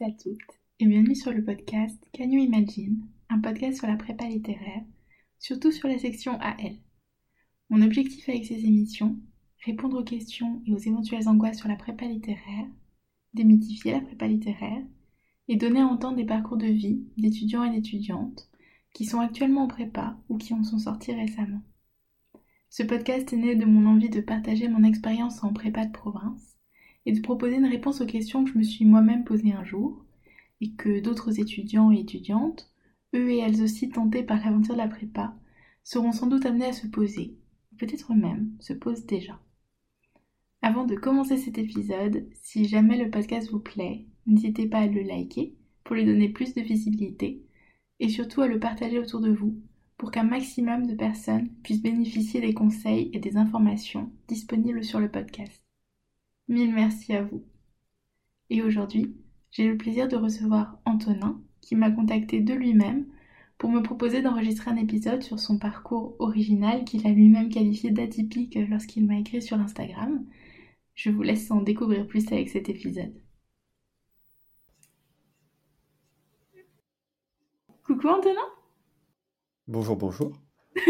À toutes, et bienvenue sur le podcast Can You Imagine, un podcast sur la prépa littéraire, surtout sur la section AL. Mon objectif avec ces émissions, répondre aux questions et aux éventuelles angoisses sur la prépa littéraire, démythifier la prépa littéraire, et donner à entendre des parcours de vie d'étudiants et d'étudiantes qui sont actuellement en prépa ou qui en sont sortis récemment. Ce podcast est né de mon envie de partager mon expérience en prépa de province et de proposer une réponse aux questions que je me suis moi-même posées un jour et que d'autres étudiants et étudiantes, eux et elles aussi tentés par l'aventure de la prépa, seront sans doute amenés à se poser, peut-être même se posent déjà. Avant de commencer cet épisode, si jamais le podcast vous plaît, n'hésitez pas à le liker pour lui donner plus de visibilité et surtout à le partager autour de vous pour qu'un maximum de personnes puissent bénéficier des conseils et des informations disponibles sur le podcast. Mille merci à vous. Et aujourd'hui, j'ai le plaisir de recevoir Antonin, qui m'a contacté de lui-même pour me proposer d'enregistrer un épisode sur son parcours original qu'il a lui-même qualifié d'atypique lorsqu'il m'a écrit sur Instagram. Je vous laisse en découvrir plus avec cet épisode. Coucou Antonin Bonjour, bonjour.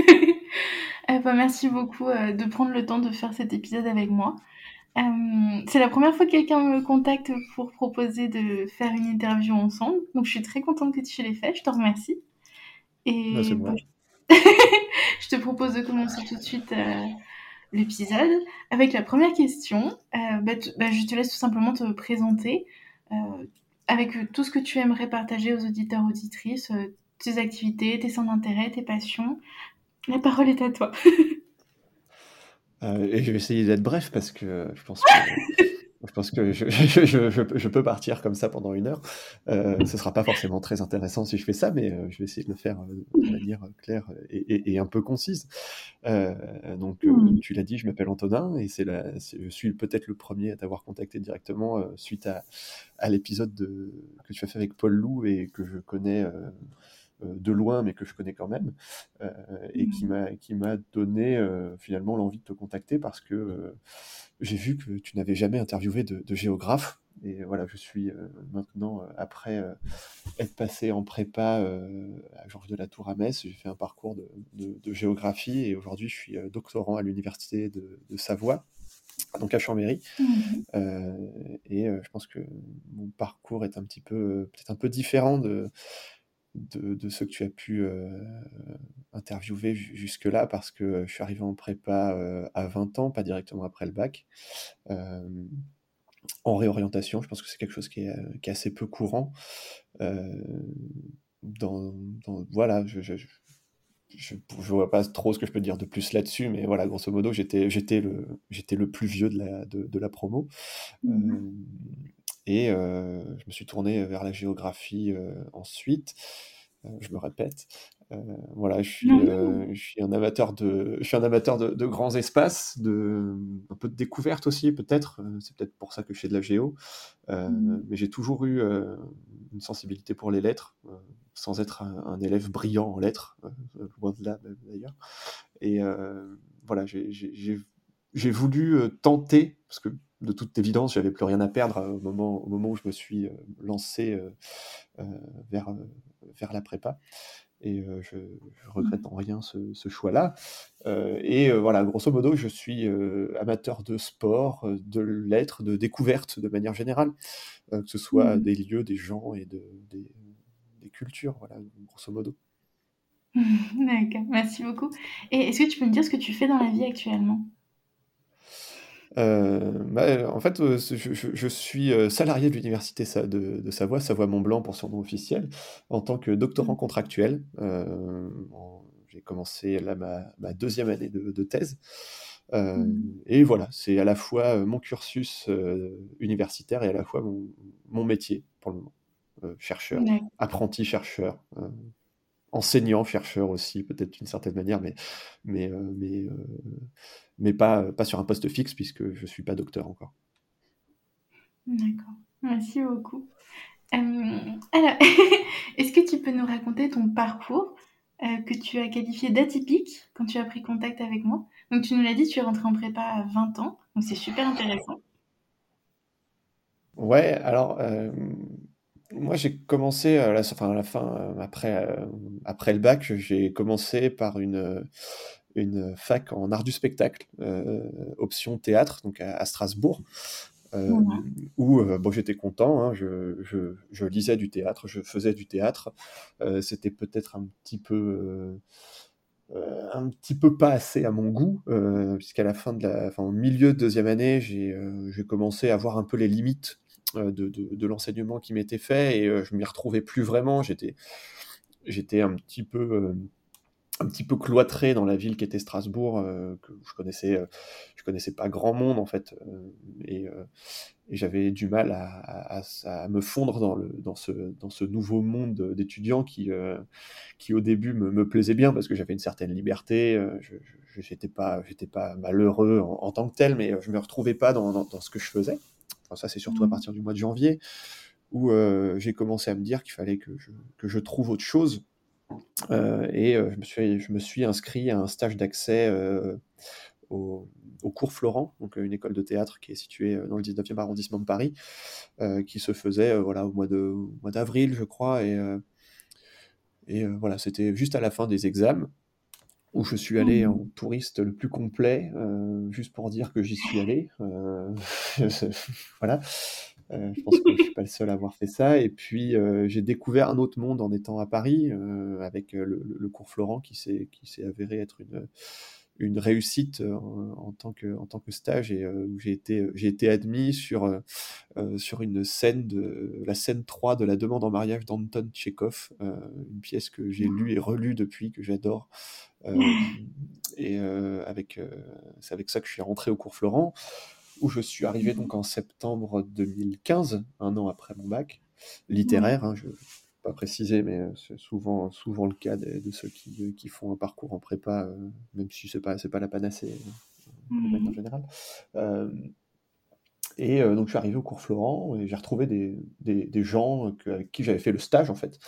Eh ben, merci beaucoup euh, de prendre le temps de faire cet épisode avec moi. Euh, c'est la première fois que quelqu'un me contacte pour proposer de faire une interview ensemble. Donc je suis très contente que tu l'aies fait. Je te remercie. Et bah, moi. je te propose de commencer tout de suite euh, l'épisode avec la première question. Euh, bah, bah, je te laisse tout simplement te présenter avec tout ce que tu aimerais partager aux auditeurs auditrices, tes activités, tes centres d'intérêt, tes passions. La parole est à toi. Euh, et je vais essayer d'être bref parce que je pense que, je, pense que je, je, je, peux partir comme ça pendant une heure. Euh, ce sera pas forcément très intéressant si je fais ça, mais euh, je vais essayer de le faire de manière claire et, et, un peu concise. donc, mmh. tu l'as dit, je m'appelle Antonin et c'est je suis peut-être le premier à t'avoir contacté directement suite à, à l'épisode que tu as fait avec Paul Lou et que je connais de loin, mais que je connais quand même, euh, et qui mmh. m'a qui m'a donné euh, finalement l'envie de te contacter parce que j'ai vu que tu n'avais jamais interviewé de, géographe. Et voilà, je suis maintenant, après être passé en prépa à Georges de la Tour à Metz, j'ai fait un parcours de, géographie et aujourd'hui je suis doctorant à l'université de, Savoie, donc à Chambéry. Mmh. et je pense que mon parcours est un petit peu, peut-être un peu différent de, de, ceux que tu as pu euh, interviewer jusque-là, parce que je suis arrivé en prépa euh, à 20 ans, pas directement après le bac. Euh, en réorientation, je pense que c'est quelque chose qui est, assez peu courant. Dans, voilà, je, je, vois pas trop ce que je peux dire de plus là-dessus, mais voilà, grosso modo, j'étais, j'étais le, j'étais le plus vieux de la, de, la promo. Mmh et je me suis tourné vers la géographie ensuite. je me répète. voilà, je suis, je suis un amateur de, je suis un amateur de, grands espaces, de un peu de découverte aussi peut-être. C'est peut-être pour ça que je fais de la géo. Mmh. Mais j'ai toujours eu une sensibilité pour les lettres, sans être un, élève brillant en lettres, loin de là d'ailleurs. Et voilà, j'ai voulu tenter, parce que de toute évidence, j'avais plus rien à perdre euh, au moment, au moment où je me suis euh, lancé euh, vers, vers la prépa. Et je, je regrette en rien ce, choix-là. et voilà, grosso modo, je suis amateur de sport, de lettres, de découverte de manière générale, que ce soit mmh. des lieux, des gens et de, des, des cultures, voilà, grosso modo. D'accord, merci beaucoup. Et est-ce que tu peux me dire ce que tu fais dans la vie actuellement? Euh, bah, en fait, euh, je, suis euh, salarié de l'université de, de, Savoie, Savoie-Mont-Blanc pour son nom officiel, en tant que doctorant mmh. contractuel. J'ai commencé là ma, deuxième année de, thèse. Mmh. Et voilà, c'est à la fois mon cursus universitaire et à la fois mon, métier pour le moment. chercheur, apprenti chercheur, enseignant chercheur aussi, peut-être d'une certaine manière, mais, mais, mais mais pas, pas sur un poste fixe puisque je ne suis pas docteur encore. D'accord, merci beaucoup. Euh, alors, est-ce que tu peux nous raconter ton parcours euh, que tu as qualifié d'atypique quand tu as pris contact avec moi? Donc tu nous l'as dit, tu es rentré en prépa à 20 ans, donc c'est super intéressant. Ouais, alors, euh, Moi, j'ai commencé à la, enfin, à la fin, après, après le bac, j'ai commencé par une, une fac en art du spectacle, option théâtre, donc à, Strasbourg. où bon, j'étais content, hein, je, je, je, lisais du théâtre, je faisais du théâtre. C'était peut-être un petit peu euh, un petit peu pas assez à mon goût, euh, puisqu'à la fin de la, enfin, au milieu de deuxième année, j'ai euh, commencé à voir un peu les limites de, de, de l'enseignement qui m'était fait et je m'y retrouvais plus vraiment. J'étais, j'étais un petit peu un petit peu cloîtré dans la ville qui était Strasbourg, que je connaissais, je connaissais pas grand monde en fait, et, et j'avais du mal à, à, me fondre dans, le, dans, ce, dans ce nouveau monde d'étudiants qui, qui au début me, me, plaisait bien parce que j'avais une certaine liberté, je n'étais pas, j'étais pas malheureux en, tant que tel, mais je me retrouvais pas dans, dans, ce que je faisais. Enfin, ça c'est surtout à mmh. partir du mois de janvier où j'ai commencé à me dire qu'il fallait que je, que je trouve autre chose euh, et euh, je, me suis, je me suis inscrit à un stage d'accès euh, au, cours Florent, donc une école de théâtre qui est située dans le 19e arrondissement de Paris, qui se faisait voilà, au mois, d'avril, je crois. Et, et voilà, c'était juste à la fin des examens où je suis allé mmh. en touriste le plus complet, juste pour dire que j'y suis allé. voilà. Euh, je pense que je ne suis pas le seul à avoir fait ça. Et puis, euh, j'ai découvert un autre monde en étant à Paris, euh, avec le, cours Florent qui s'est avéré être une, une réussite en, tant que, en tant que stage et où j'ai été, j'ai été admis sur, sur une scène de la scène 3 de la demande en mariage d'Anton Tchekhov, une pièce que j'ai lue et relue depuis, que j'adore. et avec, c'est avec ça que je suis rentré au cours Florent où je suis arrivé donc en septembre 2015, un an après mon bac, littéraire, hein, je ne vais pas préciser, mais euh, c'est souvent, souvent le cas de, ceux qui, qui, font un parcours en prépa, euh, même si ce n'est pas, pas la panacée euh, en général. et donc je suis arrivé au cours Florent et j'ai retrouvé des, des, des gens avec qui j'avais fait le stage en fait.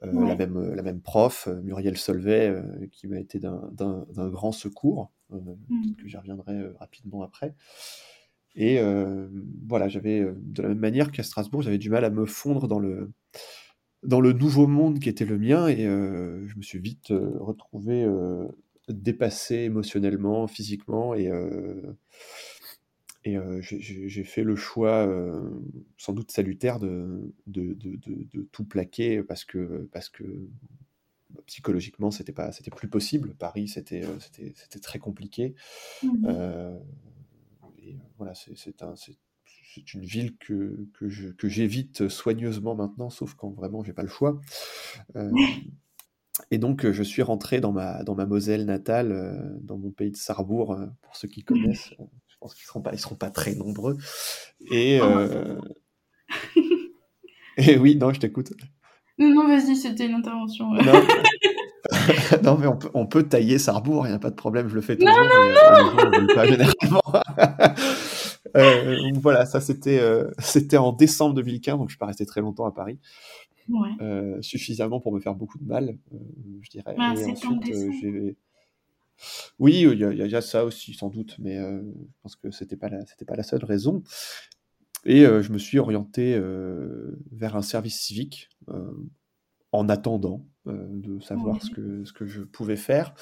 la, même, la même prof, Muriel Solvay, qui m'a été d'un grand secours, mmh. que j'y reviendrai rapidement après. Et euh, voilà, j'avais euh, de la même manière qu'à Strasbourg, j'avais du mal à me fondre dans le, dans le nouveau monde qui était le mien. Et euh, je me suis vite retrouvé dépassé émotionnellement, physiquement. Et, et j'ai fait le choix sans doute salutaire de, de, de, de, tout plaquer parce que, parce que psychologiquement c'était pas c'était plus possible. Paris c'était c'était très compliqué. Mmh voilà, c'est un, une ville que, que j'évite soigneusement maintenant, sauf quand vraiment j'ai pas le choix. Euh, et donc, je suis rentré dans ma, dans ma Moselle natale, euh, dans mon pays de Sarrebourg, euh, pour ceux qui connaissent. Je pense qu'ils ne seront, pas, seront pas très nombreux. Et, oh. et oui, non, je t'écoute. Non, vas-y, c'était une intervention. non, mais on peut, on peut tailler Sarrebourg, il n'y a pas de problème, je le fais toujours. Non, non, non pas généralement. Euh, voilà, ça c'était euh, c'était en décembre 2015, donc je suis pas resté très longtemps à Paris. Euh, suffisamment pour me faire beaucoup de mal, je dirais. et ensuite, j'ai. Oui, il y, a ça aussi, sans doute, mais je pense que c'était pas la, c'était pas la seule raison. Et je me suis orienté vers un service civique en attendant de savoir ce, que, ce que je pouvais faire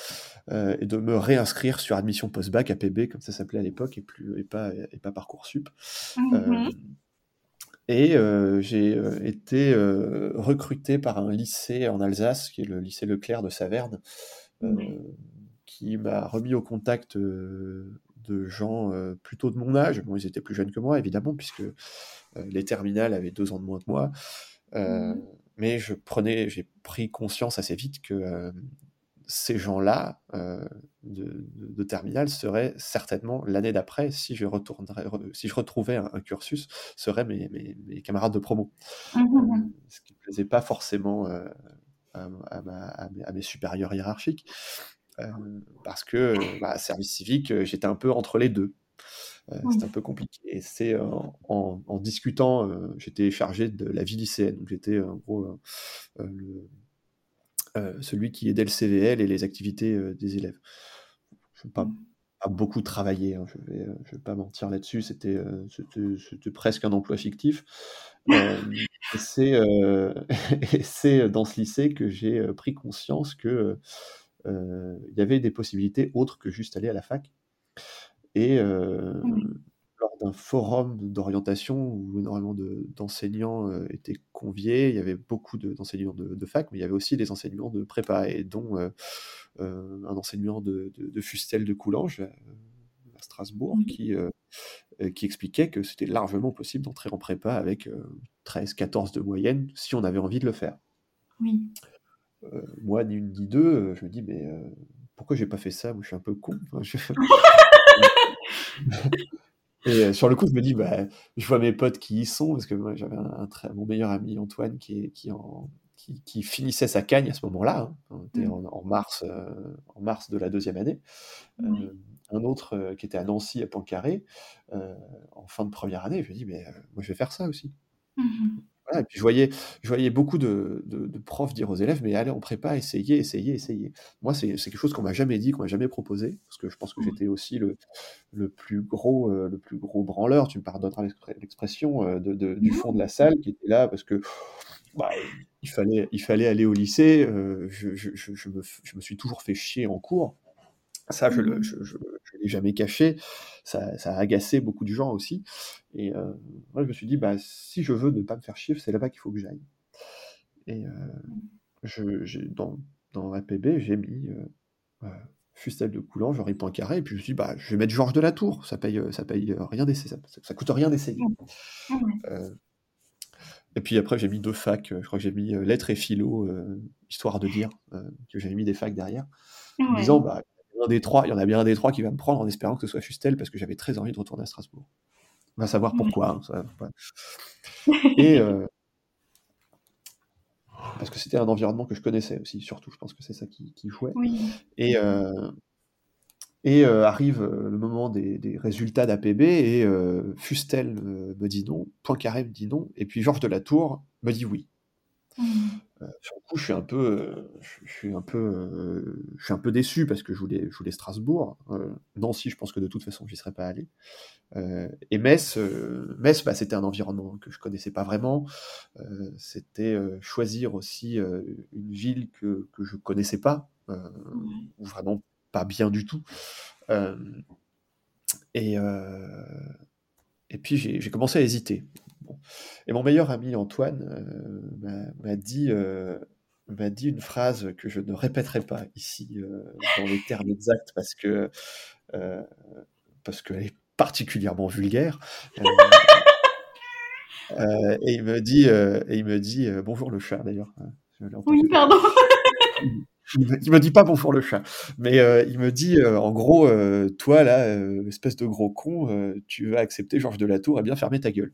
et de me réinscrire sur admission post-bac APB comme ça s'appelait à l'époque et plus et pas et pas parcoursup. Mmh et j'ai été recruté par un lycée en Alsace qui est le lycée Leclerc de Saverne qui m'a remis au contact de gens plutôt de mon âge. Bon ils étaient plus jeunes que moi évidemment puisque les terminales avaient deux ans de moins que moi. Mmh mais je prenais, j'ai pris conscience assez vite que euh, ces gens-là euh, de, de, terminale seraient certainement l'année d'après, si je retournerais, si je retrouvais un, cursus, seraient mes, mes, mes, camarades de promo. Mmh, mmh, mmh. Euh, ce qui ne plaisait pas forcément à, à, mes supérieurs hiérarchiques, parce que bah, service civique, j'étais un peu entre les deux. C'est un peu compliqué. Et c'est en, en, discutant, j'étais chargé de la vie lycéenne. Donc j'étais en gros le, celui qui aidait le CVL et les activités des élèves. Je pas, pas beaucoup travaillé, hein, je vais, je vais pas mentir là-dessus, c'était, c'était presque un emploi fictif. et c'est, c'est dans ce lycée que j'ai, pris conscience que, il y avait des possibilités autres que juste aller à la fac et lors d'un forum d'orientation où énormément d'enseignants, étaient conviés, il y avait beaucoup d'enseignants de fac, mais il y avait aussi des enseignants de prépa et dont, un enseignant de Fustel de Coulanges, à Strasbourg, qui, qui expliquait que c'était largement possible d'entrer en prépa avec, 13-14 de moyenne, si on avait envie de le faire. Oui. moi, ni une ni deux, je me dis: «Mais, pourquoi j'ai pas fait ça? Moi, je suis un peu con». Et sur le coup, je me dis, bah, je vois mes potes qui y sont, parce que moi, j'avais un, mon meilleur ami Antoine qui, est, qui, en, qui, qui finissait sa cagne à ce moment-là. Hein. On était mmh. en, mars, en mars de la deuxième année. un autre qui était à Nancy, à Poincaré, en fin de première année. Je me dis, mais moi, je vais faire ça aussi. Mmh et puis je voyais, je voyais beaucoup de, de, profs dire aux élèves, mais allez en prépa, essayez, essayez, essayez. Moi, c'est quelque chose qu'on m'a jamais dit, qu'on m'a jamais proposé, parce que je pense que mmh. j'étais aussi le, le, plus gros, euh, le plus gros branleur, tu me pardonneras l'expression, euh, de, du fond de la salle, qui était là parce que bah, il, fallait, il fallait aller au lycée. Euh, je, je, je, me, je me suis toujours fait chier en cours. Ça, je ne mmh l'ai jamais caché. Ça, ça, a agacé beaucoup de gens aussi. Et euh, moi, je me suis dit, bah, si je veux ne pas me faire chier, c'est là-bas qu'il faut que j'aille. Et euh, je, dans, dans APB, j'ai mis euh, Fustel de Coulant, Henri Poincaré, et puis je me suis dit, bah, je vais mettre Georges de la Tour. Ça paye, ça paye rien d'essayer, ça, ça, coûte rien d'essayer. Mmh. et puis après, j'ai mis deux facs. Je crois que j'ai mis lettres et philo, histoire de dire que j'avais mis des facs derrière, en disant, bah, des trois, il y en a bien un des trois qui va me prendre en espérant que ce soit Fustel parce que j'avais très envie de retourner à Strasbourg. On va savoir pourquoi. Hein, Et euh, parce que c'était un environnement que je connaissais aussi, surtout. Je pense que c'est ça qui, jouait. Et, euh, et euh, arrive le moment des, résultats d'APB et Fustel me dit non, Poincaré me dit non, et puis Georges de la Tour me dit oui. Mmh. Euh, sur le coup, je suis un peu, euh, je suis un peu, euh, je suis un peu déçu parce que je voulais, je voulais Strasbourg. Nancy, je pense que de toute façon, j'y serais pas allé. et Metz, Metz, bah, c'était un environnement que je connaissais pas vraiment. c'était choisir aussi une ville que que je connaissais pas, ou vraiment pas bien du tout. et et puis j'ai commencé à hésiter. Et mon meilleur ami Antoine euh, m'a dit, euh, dit une phrase que je ne répéterai pas ici euh, dans les termes exacts parce que parce qu'elle est particulièrement vulgaire. et il me dit, et il me dit bonjour le chat d'ailleurs. Oui, pardon. il me, dit pas bonjour le chat, mais il me dit en gros, toi là, espèce de gros con, tu vas accepter Georges de la Tour et bien fermer ta gueule.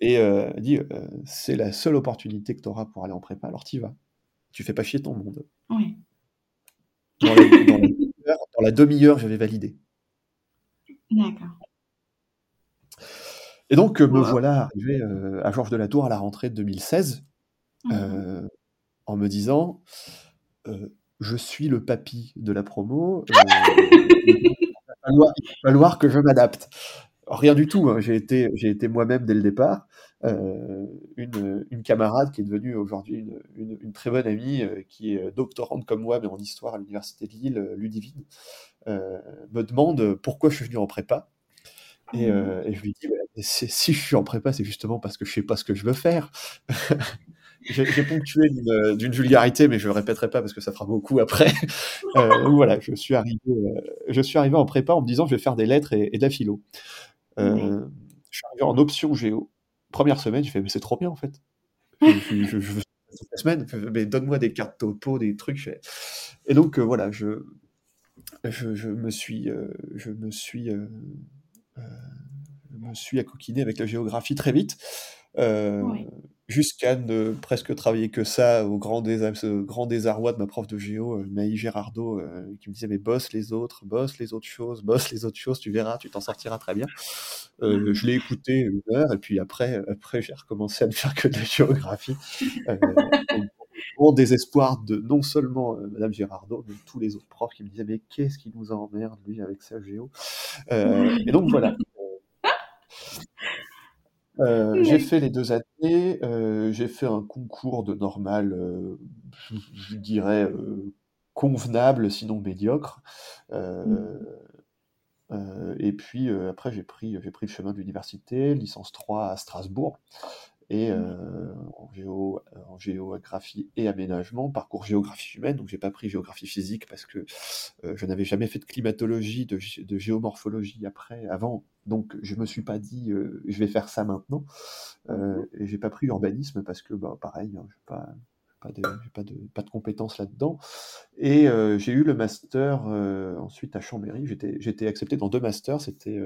Et euh, dit euh, c'est la seule opportunité que tu auras pour aller en prépa, alors tu vas. Tu fais pas chier ton monde. Dans, la, demi-heure, j'avais validé. D'accord. Et donc, me voilà arrivé euh, à Georges de la Tour à la rentrée de 2016, mmh. En me disant Je suis le papy de la promo, il va falloir que je m'adapte rien du tout. Hein. J'ai été, j'ai été moi-même dès le départ. Euh, une, une, camarade qui est devenue aujourd'hui une, une, très bonne amie, euh, qui est doctorante comme moi, mais en histoire à l'université de Lille, euh, Ludivine, me demande pourquoi je suis venu en prépa. Et, mmh. et je lui dis, bah, si je suis en prépa, c'est justement parce que je sais pas ce que je veux faire. J'ai ponctué d'une vulgarité, mais je le répéterai pas parce que ça fera beaucoup après. voilà, je suis arrivé, je suis arrivé en prépa en me disant je vais faire des lettres et, et de la philo. Euh, je suis arrivé en option géo. Première semaine, j'ai fait, mais c'est trop bien en fait. je, je, je, la semaine, mais donne-moi des cartes topo, des trucs. Et donc euh, voilà, je, je, me suis, euh, je me suis, euh, me suis accoquiné avec la géographie très vite. Oui jusqu'à ne presque travailler que ça au grand, grand désarroi de ma prof de géo, euh, Maï Gérardo, euh, qui me disait mais bosse les autres, bosse les autres choses, bosse les autres choses, tu verras, tu t'en sortiras très bien. Euh, je l'ai écouté une heure et puis après, après j'ai recommencé à ne faire que de la géographie. au désespoir de non seulement Madame Girardot, mais tous les autres profs qui me disaient mais qu'est-ce qui nous emmerde lui avec sa géo? Et donc voilà. J'ai fait les deux années, j'ai fait un concours de normal, je, dirais convenable, sinon médiocre. Mmh. et puis après, j'ai pris, j'ai pris le chemin de l'université, licence 3 à Strasbourg et mmh. en, géographie et aménagement, parcours géographie humaine, donc j'ai pas pris géographie physique parce que je n'avais jamais fait de climatologie, de, géomorphologie après, avant, donc je me suis pas dit je vais faire ça maintenant, mmh et j'ai pas pris urbanisme parce que bah, pareil, hein, je pas pas de, pas de, pas de compétences là-dedans. Et j'ai eu le master ensuite à Chambéry. J'étais accepté dans deux masters. C'était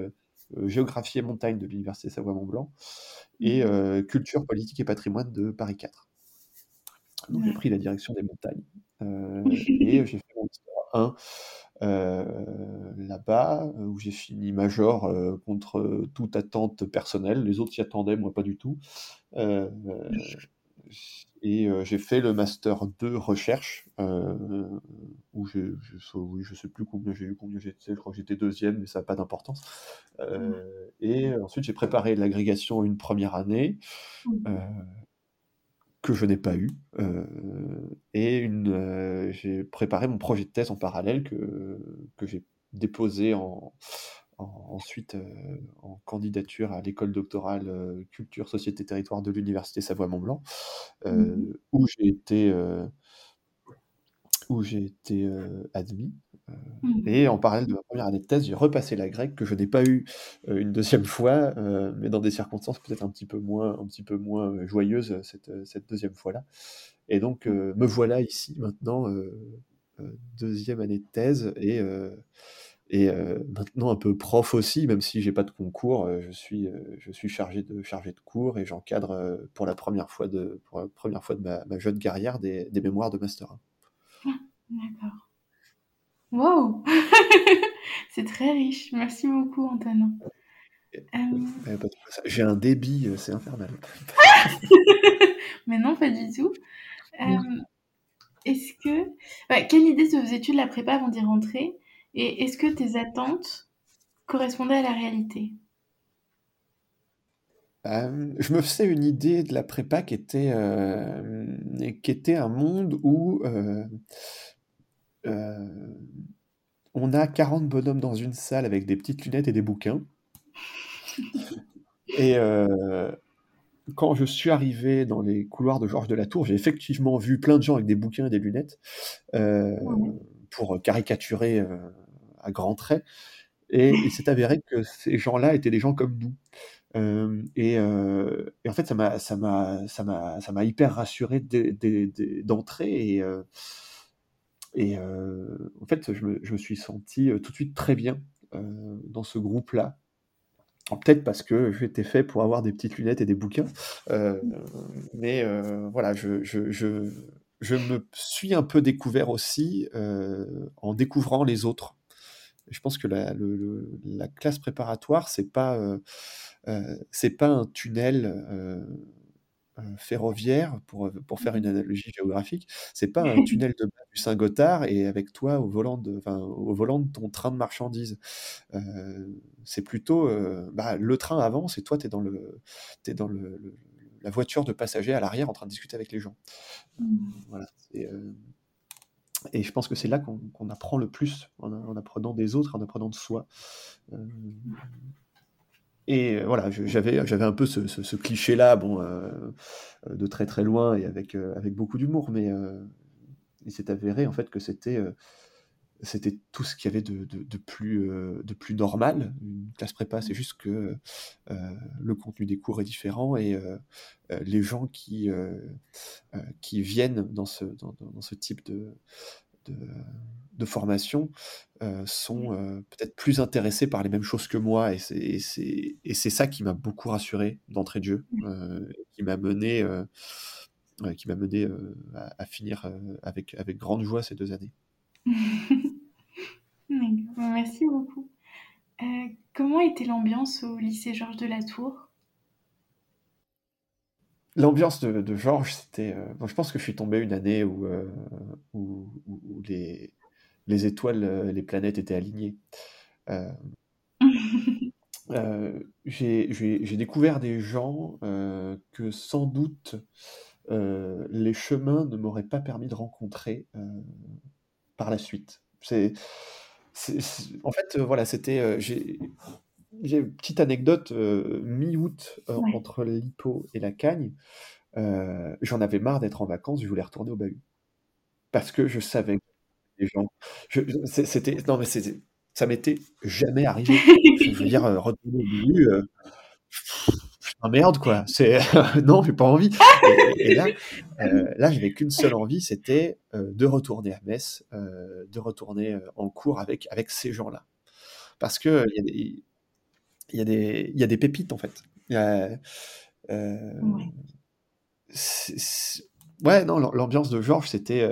géographie et montagne de l'Université Savoie-Mont-Blanc et mmh. culture, politique et patrimoine de Paris 4. Donc j'ai pris la direction des montagnes. et j'ai fait mon master 1 là-bas, où j'ai fini major contre toute attente personnelle. Les autres s'y attendaient, moi pas du tout. Et j'ai fait le master 2 recherche, où je, je, oui, je sais plus combien j'ai eu, combien j'étais, je crois que j'étais deuxième, mais ça n'a pas d'importance. Mmh. et ensuite, j'ai préparé l'agrégation une première année, mmh. que je n'ai pas eu, et une, j'ai préparé mon projet de thèse en parallèle que, que j'ai déposé en, ensuite en candidature à l'école doctorale culture, société, territoire de l'université Savoie-Mont-Blanc, mmh où j'ai été où j'ai été admis. Mmh. Et en parallèle de ma première année de thèse, j'ai repassé la grecque que je n'ai pas eu une deuxième fois, mais dans des circonstances peut-être un petit peu moins, un petit peu moins joyeuses cette, cette deuxième fois-là. Et donc mmh. me voilà ici maintenant, deuxième année de thèse et et maintenant un peu prof aussi, même si j'ai pas de concours, je suis je suis chargé de chargé de cours et j'encadre pour la première fois de pour la première fois de ma, ma jeune carrière des, des mémoires de master 1. D'accord. Wow! C'est très riche. Merci beaucoup, Antonin. J'ai un débit, c'est infernal. Mais non, pas du tout. est-ce que... quelle idée te faisais-tu de la prépa avant d'y rentrer? Et est-ce que tes attentes correspondaient à la réalité? je me faisais une idée de la prépa qui était, qui était un monde où euh, on a 40 bonhommes dans une salle avec des petites lunettes et des bouquins. Et euh, quand je suis arrivé dans les couloirs de Georges de la Tour, j'ai effectivement vu plein de gens avec des bouquins et des lunettes euh, pour caricaturer à grands traits. Et il s'est avéré que ces gens-là étaient des gens comme nous. et, en fait, ça m'a, ça m'a, ça m'a, ça m'a hyper rassuré d'entrer. Et, en fait, je me, suis senti tout de suite très bien dans ce groupe-là. Peut-être parce que j'étais fait pour avoir des petites lunettes et des bouquins. mais voilà, je, je, me suis un peu découvert aussi en découvrant les autres. Je pense que la, la classe préparatoire, c'est pas, c'est pas un tunnel euh, ferroviaire, pour, euh, pour faire une analogie géographique, c'est pas un tunnel de du Saint-Gothard et avec toi au volant de, au volant de ton train de marchandises. Euh, c'est plutôt bah, le train avance et toi, tu es dans, le, es dans le, la voiture de passagers à l'arrière en train de discuter avec les gens. Mmh. Voilà. Et, je pense que c'est là qu'on apprend le plus, en, en, apprenant des autres, en apprenant de soi. Et euh, voilà, j'avais, j'avais un peu ce, cliché-là, bon, euh, euh, de très très loin et avec, avec beaucoup d'humour, mais il s'est avéré en fait que c'était, c'était tout ce qu'il y avait de, de, plus, de plus normal. Une classe prépa, c'est juste que le contenu des cours est différent et les gens qui, qui viennent dans ce, dans, dans ce type de, de, formation euh, sont euh, peut-être plus intéressés par les mêmes choses que moi. Et c'est ça qui m'a beaucoup rassuré d'entrée de jeu, euh, qui m'a mené, qui m'a mené à, finir avec, avec grande joie ces deux années. Merci beaucoup. comment était l'ambiance au lycée Georges de la Tour? L'ambiance de, Georges, c'était. bon, je pense que je suis tombé une année où, où, où les, les étoiles, les planètes étaient alignées. Euh, j'ai découvert des gens euh, que sans doute euh, les chemins ne m'auraient pas permis de rencontrer par la suite. C'est, en fait, voilà, c'était. j'ai une petite anecdote mi-août entre l'hippo et la cagne. J'en avais marre d'être en vacances, je voulais retourner au bahut. Parce que je savais que les gens. C'était. Non, mais ça m'était jamais arrivé. Je veux dire, euh, retourner au début, putain, merde, quoi. C'est non, j'ai pas envie. Et, là, euh, là, j'avais qu'une seule envie, c'était euh, de retourner à Metz, euh, de retourner en cours avec avec ces gens-là, parce que il y a des il y a des il y a des pépites en fait. ouais. ouais, non, l'ambiance de Georges, c'était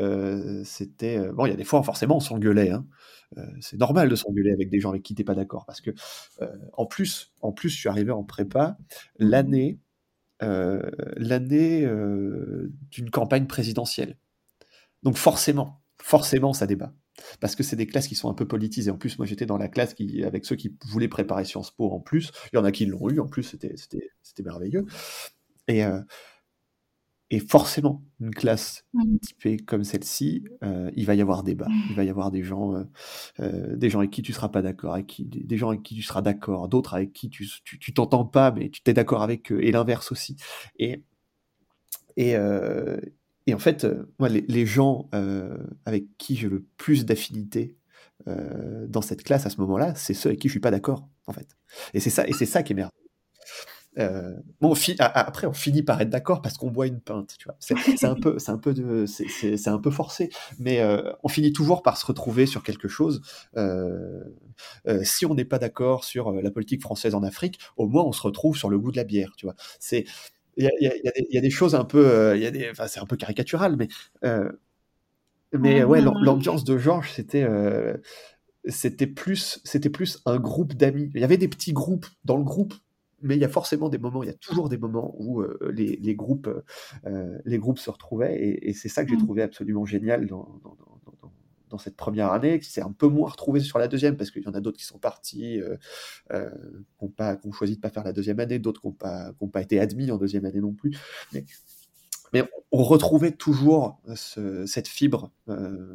c'était bon. Il y a des fois, forcément, on s'engueulait. Hein. Euh, c'est normal de s'engueuler avec des gens avec qui t'es pas d'accord parce que euh, en plus, en plus, je suis arrivé en prépa l'année euh, l'année d'une campagne présidentielle. Donc forcément, forcément, ça débat. Parce que c'est des classes qui sont un peu politisées. En plus, moi, j'étais dans la classe qui, avec ceux qui voulaient préparer Sciences Po en plus. Il y en a qui l'ont eu, en plus, c'était merveilleux. Et, et forcément, une classe mmh. typée comme celle-ci, euh, il va y avoir débat. Il va y avoir des gens, euh, euh, des gens avec qui tu seras pas d'accord, avec qui, des gens avec qui tu seras d'accord, d'autres avec qui tu, tu, t'entends pas, mais tu t'es d'accord avec eux, et l'inverse aussi. Et, et, et en fait, moi, les, les gens avec qui j'ai le plus d'affinité dans cette classe à ce moment-là, c'est ceux avec qui je suis pas d'accord, en fait. Et c'est ça, et c'est ça qui est merveilleux. Euh, bon, après, on finit par être d'accord parce qu'on boit une pinte, tu vois. C'est un peu, c'est un peu de, c'est un peu forcé, mais euh, on finit toujours par se retrouver sur quelque chose. Euh, si on n'est pas d'accord sur la politique française en Afrique, au moins on se retrouve sur le goût de la bière, tu vois. C'est, il y a, y, a y a, des choses un peu, il y a des, enfin, c'est un peu caricatural, mais, mais ouais, l'ambiance de Georges, c'était c'était plus c'était plus un groupe d'amis. Il y avait des petits groupes dans le groupe mais il y a forcément des moments, il y a toujours des moments où euh, les, les, groupes, euh, les groupes se retrouvaient, et, et c'est ça que j'ai mmh. trouvé absolument génial dans, dans, dans, dans, cette première année, qui s'est un peu moins retrouvé sur la deuxième, parce qu'il y en a d'autres qui sont partis, euh, euh qui ont, ont, choisi de ne pas faire la deuxième année, d'autres qui n'ont pas, pas, été admis en deuxième année non plus. Mais, mais on retrouvait toujours ce, cette fibre. Euh,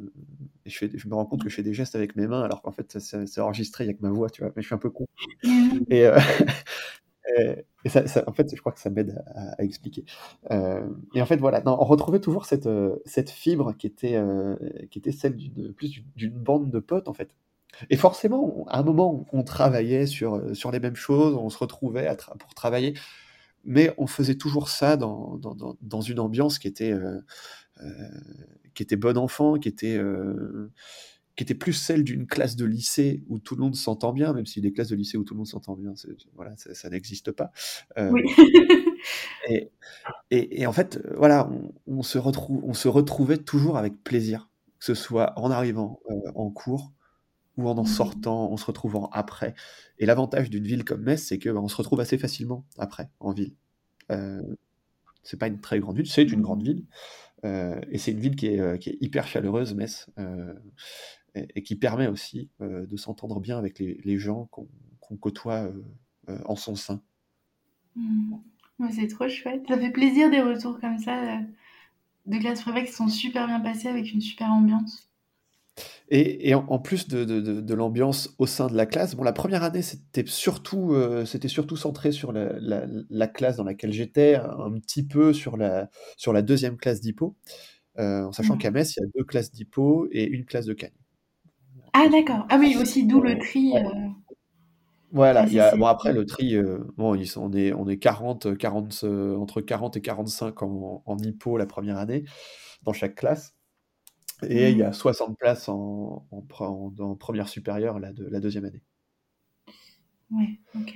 et je, fais, je, me rends compte que je fais des gestes avec mes mains, alors qu'en fait, c'est enregistré avec ma voix, tu vois. Mais je suis un peu con. Mmh. Et, euh, et, ça, en fait, je crois que ça m'aide à, expliquer. Euh, et en fait, voilà, on retrouvait toujours cette, euh, fibre qui était, euh, celle d'une plus d'une bande de potes, en fait. Et forcément, à un moment, on travaillait sur, les mêmes choses, on se retrouvait pour travailler, mais on faisait toujours ça dans, une ambiance qui était, euh, euh, qui était bon enfant, qui était euh, qui était plus celle d'une classe de lycée où tout le monde s'entend bien, même si des classes de lycée où tout le monde s'entend bien, voilà, ça, ça n'existe pas. Euh, oui. et, et, et, en fait, voilà, on, on, se retrouve, on se retrouvait toujours avec plaisir, que ce soit en arrivant euh, en cours ou en en mmh. sortant, en se retrouvant après. Et l'avantage d'une ville comme Metz, c'est qu'on bah, se retrouve assez facilement après, en ville. Euh, c'est pas une très grande ville, c'est une grande ville. Euh, et c'est une ville qui est, euh, qui est, hyper chaleureuse, Metz. Euh, et, qui permet aussi euh, de s'entendre bien avec les, les gens qu'on côtoie euh, euh, en son sein. Mmh. Ouais, c'est trop chouette. Ça fait plaisir des retours comme ça de classes privées qui sont super bien passées avec une super ambiance. Et, et en, en, plus de, de, de, de l'ambiance au sein de la classe, bon, la première année, c'était surtout, euh, c'était surtout centré sur la, la, la classe dans laquelle j'étais, un petit peu sur la, sur la deuxième classe euh, en sachant mmh. qu'à Metz, il y a deux classes d'hypo et une classe de cagne. Ah d'accord. Ah oui, aussi d'où le tri. Euh... Voilà, ah, il y a, bon après le tri, euh, bon, ils sont, on, est, on est 40, 40 euh, entre 40 et 45 en, en la première année, dans chaque classe. Et mmh. il y a 60 places en, en, première supérieure la, de, la deuxième année. Ouais, ok.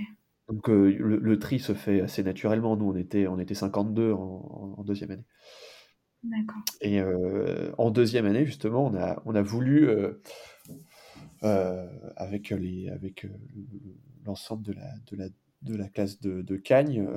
Donc euh, le, le, tri se fait assez naturellement. Nous, on était, on était 52 en, en deuxième année. D'accord. Et euh, en deuxième année, justement, on a, on a voulu euh, avec les avec euh, l'ensemble de la de la de la classe de, de Cagnes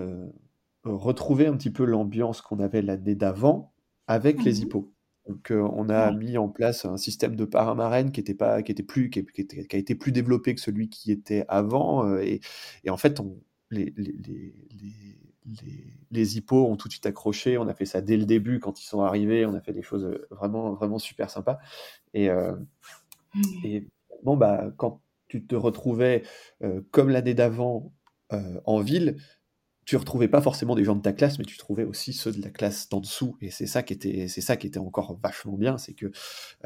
retrouver un petit peu l'ambiance qu'on avait l'année d'avant avec les Mmh hippos. Donc, on a Ouais. mis en place un système de parrain-marraine qui était pas qui était plus qui qui était qui a été plus développé que celui qui était avant, et et en fait, on les les les les les les hippos ont tout de suite accroché. On a fait ça dès le début quand ils sont arrivés. On a fait des choses, vraiment vraiment super sympas Mmh. et bon, bah, quand tu te retrouvais, heu, comme l'année d'avant, heu, en ville, tu retrouvais pas forcément des gens de ta classe, mais tu trouvais aussi ceux de la classe d'en dessous et c'est ça qui était c'est ça qui était encore vachement bien, c'est que,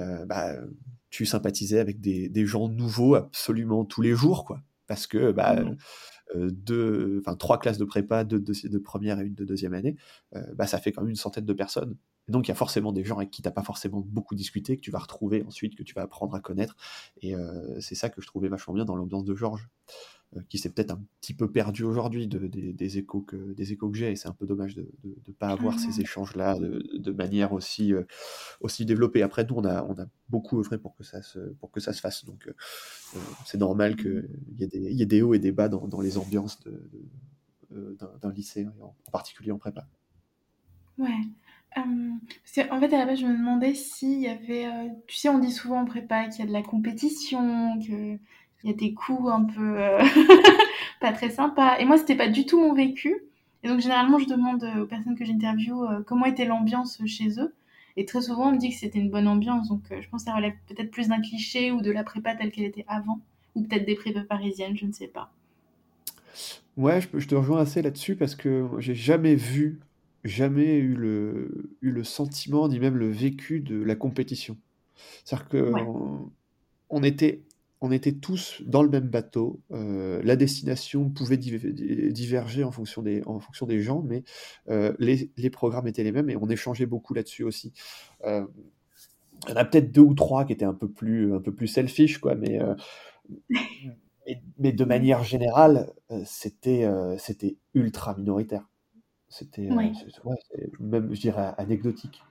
heu, bah, tu sympathisais avec des des gens nouveaux absolument tous les jours, quoi. Parce que, bah, heu, 2 enfin 3 classes de prépa, 2 de de 1re et 1 de 2e année, bah, ça fait quand même une centaine de personnes. Donc il y a forcément des gens avec qui tu as pas forcément beaucoup discuté, que tu vas retrouver ensuite, que tu vas apprendre à connaître. Et heu, c'est ça que je trouvais vachement bien dans l'ambiance de Georges, heu, qui s'est peut-être un petit peu perdu aujourd'hui de des des échos que des échos que j'ai. Et c'est un peu dommage de de pas avoir ces échanges-là de de manière aussi, heu, aussi développée. Après nous, on a on a beaucoup œuvré pour que ça se pour que ça se fasse. Donc c'est normal qu'il y ait des il y ait des hauts et des bas dans dans les ambiances d'un lycée et en particulier en prépa. Ouais, hem, parce qu'en fait, à la base, je me demandais s'il y avait, heu, tu sais, on dit souvent en prépa qu'il y a de la compétition, qu'il y a des coups un peu, heu, pas très sympas. Et moi, c'était pas du tout mon vécu. Et donc généralement, je demande, aux personnes que j'interviewe, heu, comment était l'ambiance chez eux. Et très souvent, on me dit que c'était une bonne ambiance. Donc je pense que ça relève peut-être plus d'un cliché ou de la prépa telle qu'elle était avant. Ou peut-être des prépas parisiennes, je ne sais pas. Ouais, je je te rejoins assez là-dessus parce que j'ai jamais vu, jamais eu le eu le sentiment ni même le vécu de la compétition. C'est-à-dire Ouais. qu'on on était on était tous dans le même bateau, heu, la destination pouvait div di diverger en fonction des en fonction des gens, mais heu, les les programmes étaient les mêmes et on échangeait beaucoup là-dessus aussi. Hem, il y en a peut-être 2 ou 3 qui étaient un peu plus un peu plus selfish quoi, mais heu, mais mais de manière générale, c'était, c'était ultra minoritaire. C'était, Ouais. c'est même je dirais anecdotique.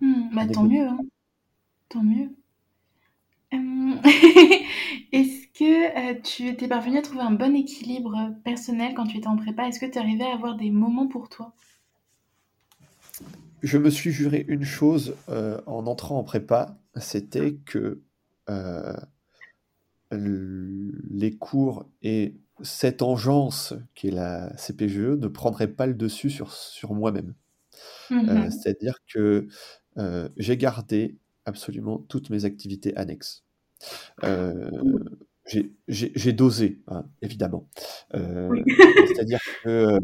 Mmh, bah, tant mieux, hein, tant mieux. Est-ce que, heu, tu étais parvenu à trouver un bon équilibre personnel quand tu étais en prépa? Est-ce que tu arrivais à avoir des moments pour toi? Je me suis juré une chose, heu, en entrant en prépa, c'était que, les cours et cette engeance qui est la CPGE ne prendrait pas le dessus sur sur moi-même. Mmh Heu, mh. c'est-à-dire que, heu, j'ai gardé absolument toutes mes activités annexes. Heu, Mmh. j'ai dosé, hein, évidemment. Oui. c'est-à-dire que,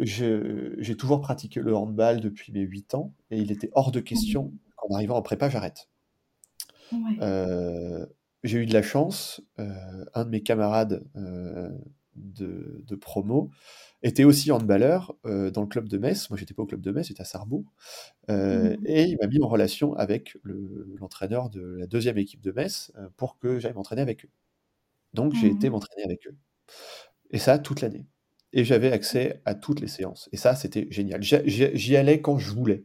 j'ai toujours pratiqué le handball depuis mes 8 ans et il était hors de Mmh. question qu'en arrivant en prépa, j'arrête. Ouais. J'ai eu de la chance, heu, un de mes camarades, heu, de de promo était aussi handballeur, heu, dans le club de Metz. Moi, j'étais pas au club de Metz, j'étais à Sarrebourg, Mmh et il m'a mis en relation avec le l'entraîneur de la 2e équipe de Metz, pour que j'aille m'entraîner avec eux. Donc j'ai Mmh été mh. m'entraîner avec eux et ça toute l'année et j'avais accès à toutes les séances et ça, c'était génial. J'y allais quand je voulais.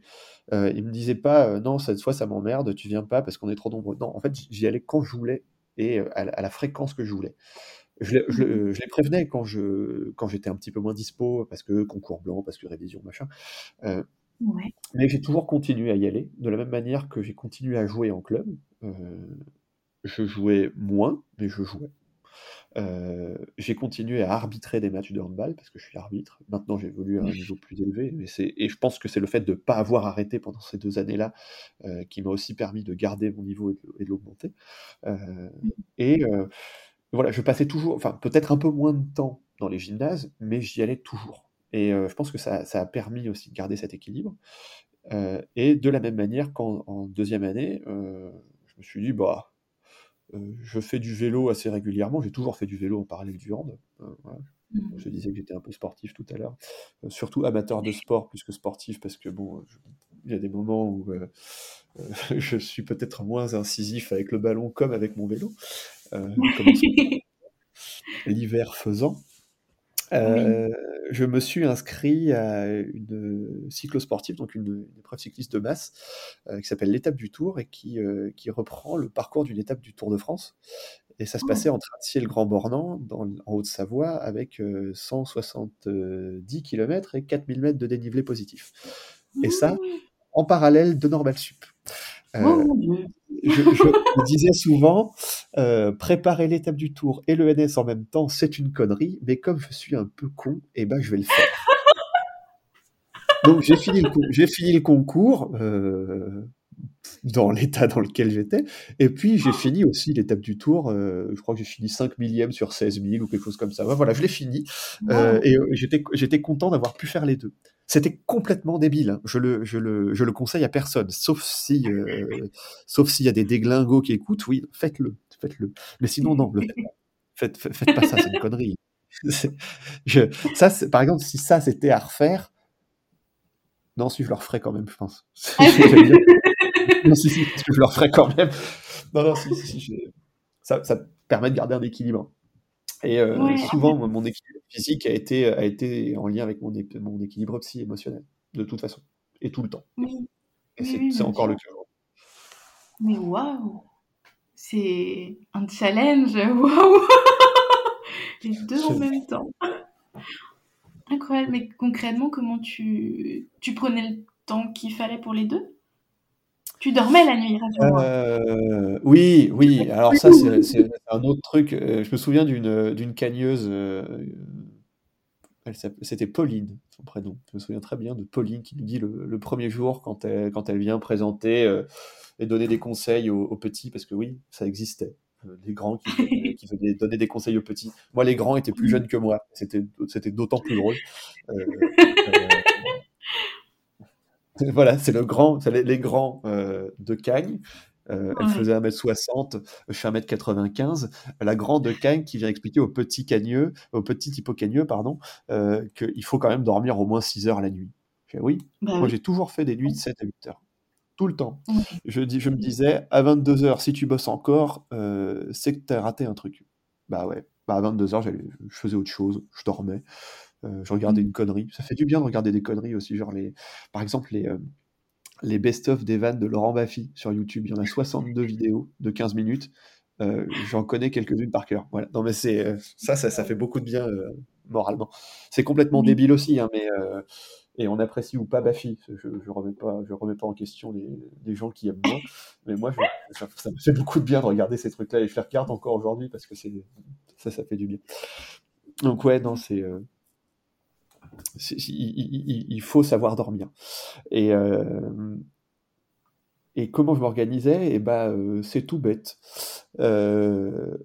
Heu, ils me disaient pas, heu: «Non, cette fois, ça m'emmerde, tu viens pas parce qu'on est trop nombreux». Non, en fait, j'y allais quand je voulais et heu, à la à la fréquence que je voulais. Je je Mmh je les prévenais quand je quand j'étais un petit peu moins dispo parce que concours blanc, parce que révision, machin, Ouais. mais j'ai toujours continué à y aller, de la même manière que j'ai continué à jouer en club. Je jouais moins, mais je jouais. Heu, j'ai continué à arbitrer des matchs de handball parce que je suis arbitre. Maintenant, j'évolue à un niveau plus élevé, mais c'est et je pense que c'est le fait de pas avoir arrêté pendant ces 2 années-là, heu, qui m'a aussi permis de garder mon niveau et de l'augmenter. Heu Mmh. et voilà, je passais toujours enfin, peut-être un peu moins de temps dans les gymnases, mais j'y allais toujours et je pense que ça ça a permis aussi de garder cet équilibre. Et de la même manière qu'en en 2e année, je me suis dit: «Bah, je fais du vélo assez régulièrement». J'ai toujours fait du vélo en parallèle du hand, voilà. Mmh Je disais que j'étais un peu sportif tout à l'heure, heu, surtout amateur de sport plus que sportif parce que bon, il y a des moments où, je suis peut-être moins incisif avec le ballon comme avec mon vélo, l'hiver faisant. Oui. Je me suis inscrit à une cyclo-sportive, donc une une épreuve cycliste de masse, heu, qui s'appelle l'étape du Tour et qui, heu, qui reprend le parcours d'une étape du Tour de France Et ça se Oh. passait entre Annecy et le Grand Bornand, dans, en Haute-Savoie, avec euh, 170 km et 4000 mètres de dénivelé positif. Et ça, Mmh. en parallèle de Normal Sup. Oh Euh, mon Dieu. Je, disais souvent, euh, préparer l'étape du tour et le NS en même temps, c'est une connerie, mais comme je suis un peu con, eh ben, je vais le faire. Donc j'ai fini le, fini concours euh, dans l'état dans lequel j'étais, et puis j'ai fini aussi l'étape du tour, euh, je crois que j'ai fini 5 millièmes sur 16 000 ou quelque chose comme ça. Voilà, je l'ai fini, Wow. et j'étais content d'avoir pu faire les deux. C'était complètement débile, hein. je, le, conseille à personne, sauf si, euh, sauf s'il y a des déglingos qui écoutent, oui, faites-le, faites-le. Mais sinon, non, le faites pas. Faites, pas ça, c'est une connerie. Par exemple, si ça c'était à refaire, non, si je le referais quand même, je pense. Non, si, si, je le referais quand même. Non, non, si, si, si, ça, ça permet de garder un équilibre. Et euh, Ouais, souvent, mon équilibre physique a été, a été en lien avec mon, mon équilibre psy émotionnel, de toute façon, et tout le temps. oui, Et c'est oui, encore le cas. Mais waouh, c'est un challenge, waouh, les deux en même temps. Incroyable, mais concrètement, comment tu, tu prenais le temps qu'il fallait pour les deux? Tu dormais la nuit. Euh, oui, oui. Alors ça, c'est un autre truc. Euh, Je me souviens d'une d'une cagneuse. euh, C'était Pauline, son prénom. Je me souviens très bien de Pauline qui nous dit le, le premier jour quand elle, quand elle vient présenter euh, et donner des conseils aux, aux petits, parce que oui, ça existait. Les grands qui qui venaient donner des conseils aux petits. Moi, les grands étaient plus jeunes que moi. C'était c'était d'autant plus drôle. Euh, voilà, c'est le grand, c'est les, les grands euh, de Cagnes. Euh, elle Ouais. faisait 1m60, je fais 1m95. La grande de Cagnes qui vient expliquer aux petits cagneux, aux petits hippocagneux, pardon, euh, qu'il faut quand même dormir au moins 6 heures la nuit. Je fais, oui, Bah moi j'ai toujours fait des nuits de 7 à 8 heures. Tout le temps. Ouais. Je, dis, je me disais, à 22 heures, si tu bosses encore, euh, c'est que tu as raté un truc. Bah ouais, bah à 22 heures, je faisais autre chose, je dormais. Euh, je regardais Mm. une connerie. Ça fait du bien de regarder des conneries aussi, genre les, par exemple les, euh, les best-of des vannes de Laurent Baffy sur YouTube. Il y en a 62 vidéos de 15 minutes. Euh, J'en connais quelques-unes par cœur. Voilà. Non mais c'est euh, ça, ça, ça fait beaucoup de bien euh, moralement. C'est complètement Oui. débile aussi, hein, mais et on apprécie ou pas Baffy. Je, je remets pas, je remets pas en question les, les gens qui aiment moins, mais moi, je- ça, ça me fait beaucoup de bien de regarder ces trucs-là et je les regarde encore aujourd'hui parce que c'est ça, ça fait du bien. Donc ouais, non, c'est- il, faut savoir dormir. Et, euh, et comment je m'organisais? Et ben, euh, c'est tout bête. Euh,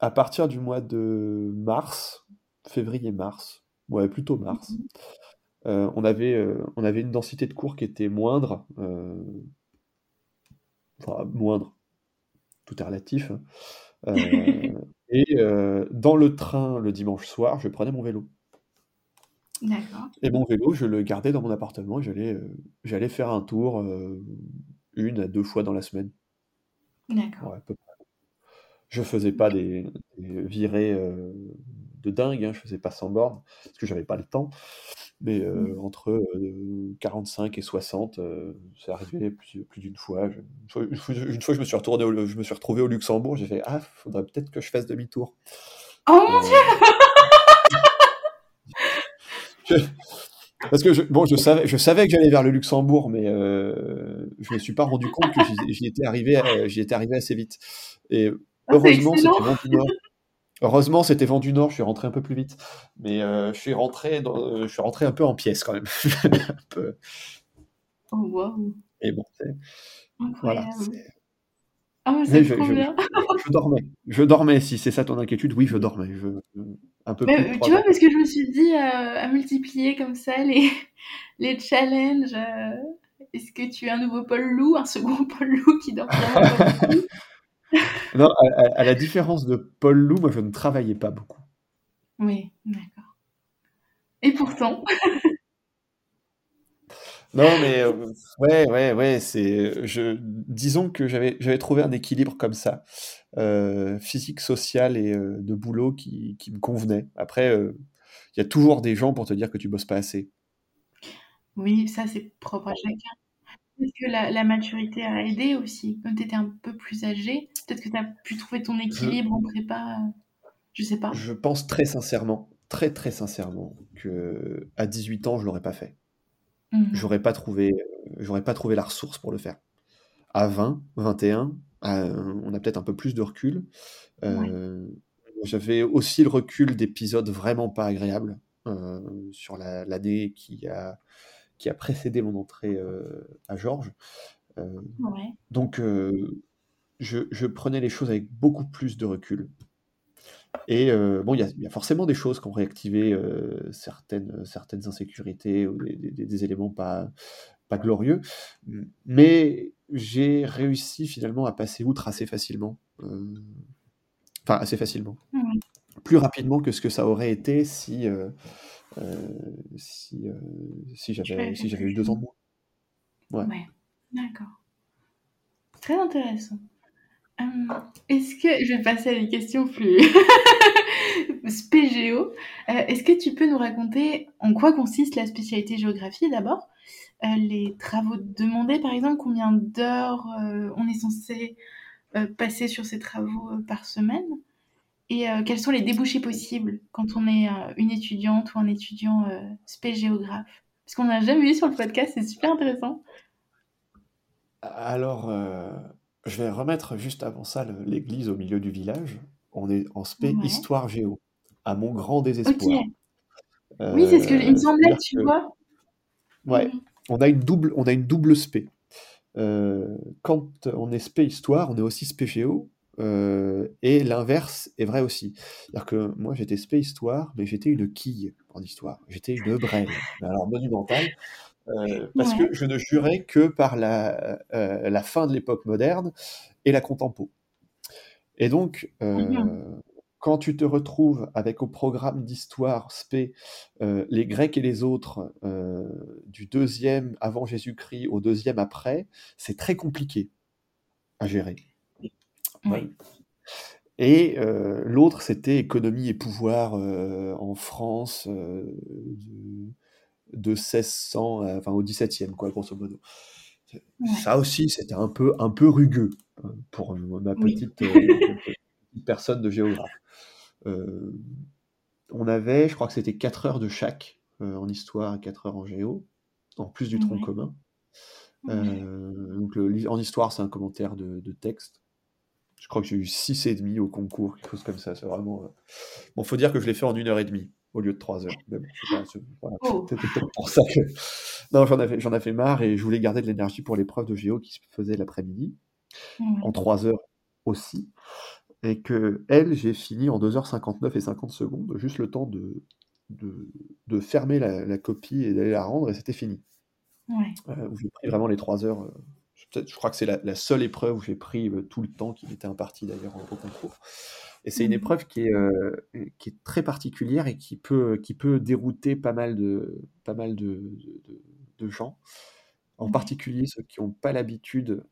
à partir du mois de mars, février-mars, ouais, plutôt mars, euh, on avait, on avait une densité de cours qui était moindre, enfin moindre, tout est relatif. hein. Et dans le train le dimanche soir, je prenais mon vélo. D'accord. Et mon vélo, je le gardais dans mon appartement et j'allais euh, j'allais faire un tour euh, une à deux fois dans la semaine. D'accord. Ouais, à peu près. Je faisais pas des, des virées euh, de dingue, hein, je faisais pas 100 bornes parce que j'avais pas le temps. Mais euh, Mm. entre euh, 45 et 60, euh, c'est arrivé plus, plus d'une fois. Je- une fois. Une fois, une fois, je me suis retourné, au- je me suis retrouvé au Luxembourg. J'ai fait ah, faudrait peut-être que je fasse demi-tour. Oh mon Euh, je- Parce que je, bon, je savais, je savais que j'allais vers le Luxembourg, mais euh, je me suis pas rendu compte que j'y étais arrivé, à- j'y étais arrivé assez vite. Et Ah, heureusement, c'était excellent. vent du Nord. Heureusement, c'était vent du Nord. Je suis rentré un peu plus vite, mais euh, je suis rentré, dans- euh, je suis rentré un peu en pièces quand même. Un peu. Oh Et bon, c'est- voilà. Ah c'est je- je dormais. Je dormais. Si c'est ça ton inquiétude, oui, je dormais. Je, un peu Mais, plus de trois tu vois, parce que je me suis dit euh, à multiplier comme ça les, les challenges. euh, Est-ce que tu es un nouveau Paul Loup, un second Paul Loup qui dort Non, à, à- à la différence de Paul Lou, moi, je ne travaillais pas beaucoup. Oui, d'accord. Et pourtant, Non, mais euh, ouais, ouais, ouais, c'est, je, disons que j'avais, j'avais trouvé un équilibre comme ça, euh, physique, social et euh, de boulot qui, qui me convenait. Après, euh, il y a toujours des gens pour te dire que tu bosses pas assez. oui, ça c'est propre à chacun. Peut-être que la, la maturité a aidé aussi. Quand tu étais un peu plus âgé, peut-être que tu as pu trouver ton Je, équilibre en prépa. Je sais pas. je pense très sincèrement, très très sincèrement, que à 18 ans, je l'aurais pas fait. Mhm. J'aurais pas trouvé, j'aurais pas trouvé la ressource pour le faire. À 20, 21, euh, on a peut-être un peu plus de recul. Euh, j'avais aussi le recul d'épisodes vraiment pas agréables euh, sur la- l'année qui a, qui a précédé mon entrée à Georges. Ouais. donc, je, je prenais les choses avec beaucoup plus de recul. Et euh, bon, il y a, il y a forcément des choses qui ont réactivé euh, certaines, certaines insécurités ou des, des- des éléments pas, pas glorieux. Mais j'ai réussi finalement à passer outre assez facilement. Euh, Enfin, assez facilement. Ouais. Plus rapidement que ce que ça aurait été si, euh, euh, si, j'avais fait si j'avais eu deux ans de moins. Ouais. Ouais. D'accord. Très intéressant. Hum, Est-ce que je vais passer à des questions plus spégéo. Euh, Est-ce que tu peux nous raconter en quoi consiste la spécialité géographie d'abord? Les travaux demandés, par exemple, combien d'heures euh, on est censé euh, passer sur ces travaux euh, par semaine Et euh, quels sont les débouchés possibles quand on est euh, une étudiante ou un étudiant euh, spé géographe? Parce qu'on n'a jamais vu sur le podcast, c'est super intéressant. Alors, euh, je vais remettre juste avant ça l'église au milieu du village. On est en spé Ouais. histoire géo, à mon grand désespoir. Oui, c'est ce que il me Euh, semblait, tu que, vois. Ouais, Mhm. on a une double, on a une double spé. Euh, quand on est spé histoire, on est aussi spé géo, euh, et l'inverse est vrai aussi. C'est-à-dire que moi, j'étais spé histoire, mais j'étais une quille en histoire. J'étais une mais alors monumentale, euh, parce Ouais. que je ne jurais que par la, la fin de l'époque moderne et la contempo. Et donc. Quand tu te retrouves avec au programme d'histoire spé euh, les Grecs et les autres euh, du deuxième avant Jésus-Christ au deuxième après, c'est très compliqué à gérer. Ouais. Et euh, l'autre, c'était économie et pouvoir en France de, de 1600, à- enfin au 17e, quoi, grosso modo. Ouais. Ça aussi, c'était un peu, un peu rugueux hein, pour ma Oui. euh, petite personne de géographe. Euh, on avait, je crois que c'était 4 heures de chaque euh, en histoire et 4 heures en géo, en plus du tronc commun. Euh, donc le- en histoire, c'est un commentaire de, de texte. Je crois que j'ai eu 6 et demi au concours, quelque chose comme ça. C'est vraiment. Bon, faut dire que je l'ai fait en une heure et demie au lieu de 3 heures. Oh. C'était pour ça que. Non, j'en avais, j'en avais marre et je voulais garder de l'énergie pour l'épreuve de géo qui se faisait l'après-midi, Ouais. en 3 heures aussi. Et que elle, j'ai fini en 2h59 et 50 secondes, juste le temps de, de, de fermer la, la copie et d'aller la rendre, et c'était fini. Ouais. Euh, j'ai pris vraiment les 3 heures. euh, je- crois que c'est la, la seule épreuve où j'ai pris euh, tout le temps qui m'était imparti d'ailleurs au, concours. Et c'est une Mhm. épreuve qui est, qui est très particulière et qui peut, qui peut dérouter pas mal de, pas mal de, de- gens, en Ouais. particulier ceux qui n'ont pas l'habitude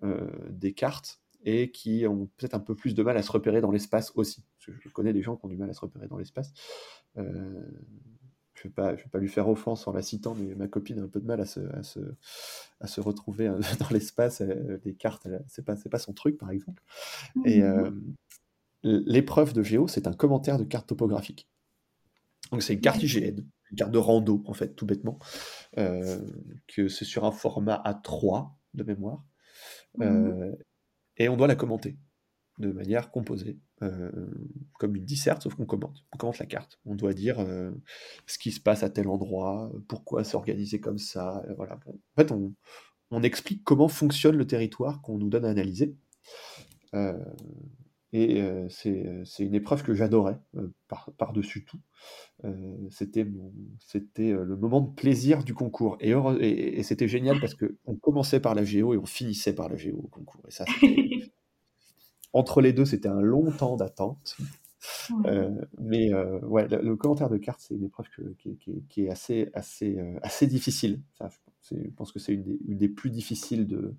des cartes et qui ont peut-être un peu plus de mal à se repérer dans l'espace aussi. Parce que je connais des gens qui ont du mal à se repérer dans l'espace. Euh, je ne vais, pas- je vais pas lui faire offense en la citant, mais ma copine a un peu de mal à se, à se, à se retrouver euh, dans l'espace. Les cartes, elle- c'est pas, son truc, par exemple. Et Mhm. euh, l'épreuve de Géo, c'est un commentaire de carte topographique. Donc c'est une carte. IGN, une carte de rando, en fait, tout bêtement. Euh, que c'est sur un format A3 de mémoire. Euh, et on doit la commenter de manière composée, euh, comme une disserte, sauf qu'on commente. On commente la carte. On doit dire euh, ce qui se passe à tel endroit, pourquoi c'est organisé comme ça. euh, voilà. En fait, on explique comment fonctionne le territoire qu'on nous donne à analyser. Et euh, c'est une épreuve que j'adorais euh, par, par-dessus tout. Euh, c'était le moment de plaisir du concours. Et, heureux- et, et c'était génial parce qu'on commençait par la géo et on finissait par la géo au concours. Et ça, entre les deux, c'était un long temps d'attente. Ouais. Mais ouais, le, le commentaire de carte, c'est une épreuve que- qui, est- qui qui est assez, assez, assez difficile. Ça, je, pense- que c'est une des plus difficiles de,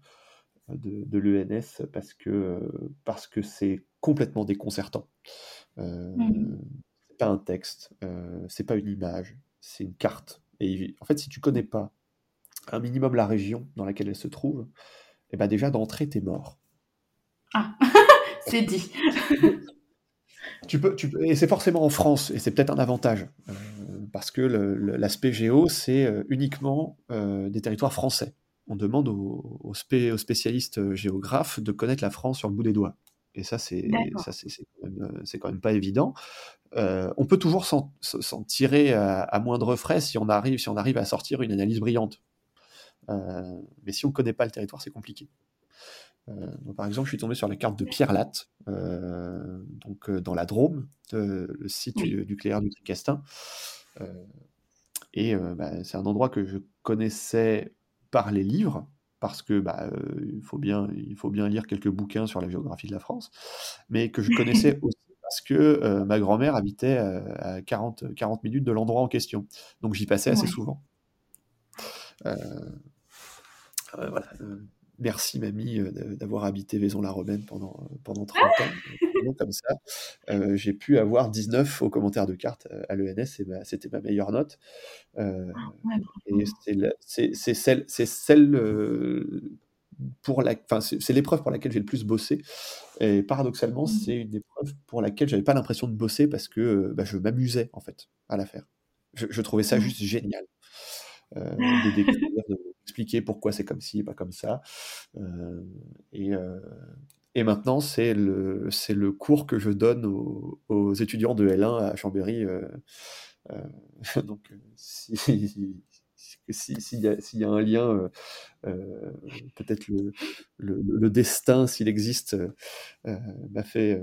de, de l'ENS parce que parce que c'est complètement déconcertant. Euh, c'est pas un texte, euh, c'est pas une image, c'est une carte. Et en fait, si tu connais pas un minimum la région dans laquelle elle se trouve, et ben déjà d'entrée, t'es mort. Ah, c'est dit. tu peux, tu peux, et c'est forcément en France, et c'est peut-être un avantage, euh, parce que l'aspect géo, c'est euh, uniquement euh, des territoires français. On demande aux, aux, spécialistes géographes de connaître la France sur le bout des doigts. Et ça, c'est quand, quand, même pas évident. on peut toujours s'en tirer à, à, moindre frais si on, arrive, si on arrive à sortir une analyse brillante. mais si on ne connaît pas le territoire, c'est compliqué. Euh, par exemple, je suis tombé sur la carte de Pierre Latte, euh, donc euh, dans la Drôme, le site nucléaire du Tricastin. et bah, c'est un endroit que je connaissais par les livres, parce que bah, il, faut bien, il faut bien lire quelques bouquins sur la géographie de la France, mais que je connaissais aussi parce que ma grand-mère habitait à 40, 40 minutes de l'endroit en question. Donc j'y passais assez souvent. voilà merci mamie euh, d'avoir habité Vaison-la-Romaine pendant, euh, pendant 30 ans. comme ça, euh, j'ai pu avoir 19 aux commentaires de cartes à l'ENS et bah, c'était ma meilleure note. Ah, et c'est celle, celle pour la, c'est l'épreuve pour laquelle j'ai le plus bossé. Et paradoxalement, mmh. c'est une épreuve pour laquelle j'avais pas l'impression de bosser parce que bah, je m'amusais en fait à la faire. Je, trouvais ça mmh. juste génial de découvrir, expliquer pourquoi c'est comme ci et pas comme ça. Euh, et, euh, et, maintenant, c'est le, c'est le cours que je donne aux, étudiants de L1 à Chambéry. Euh, donc, si, s'il y, a un lien, peut-être le, le, destin, s'il existe, m'a fait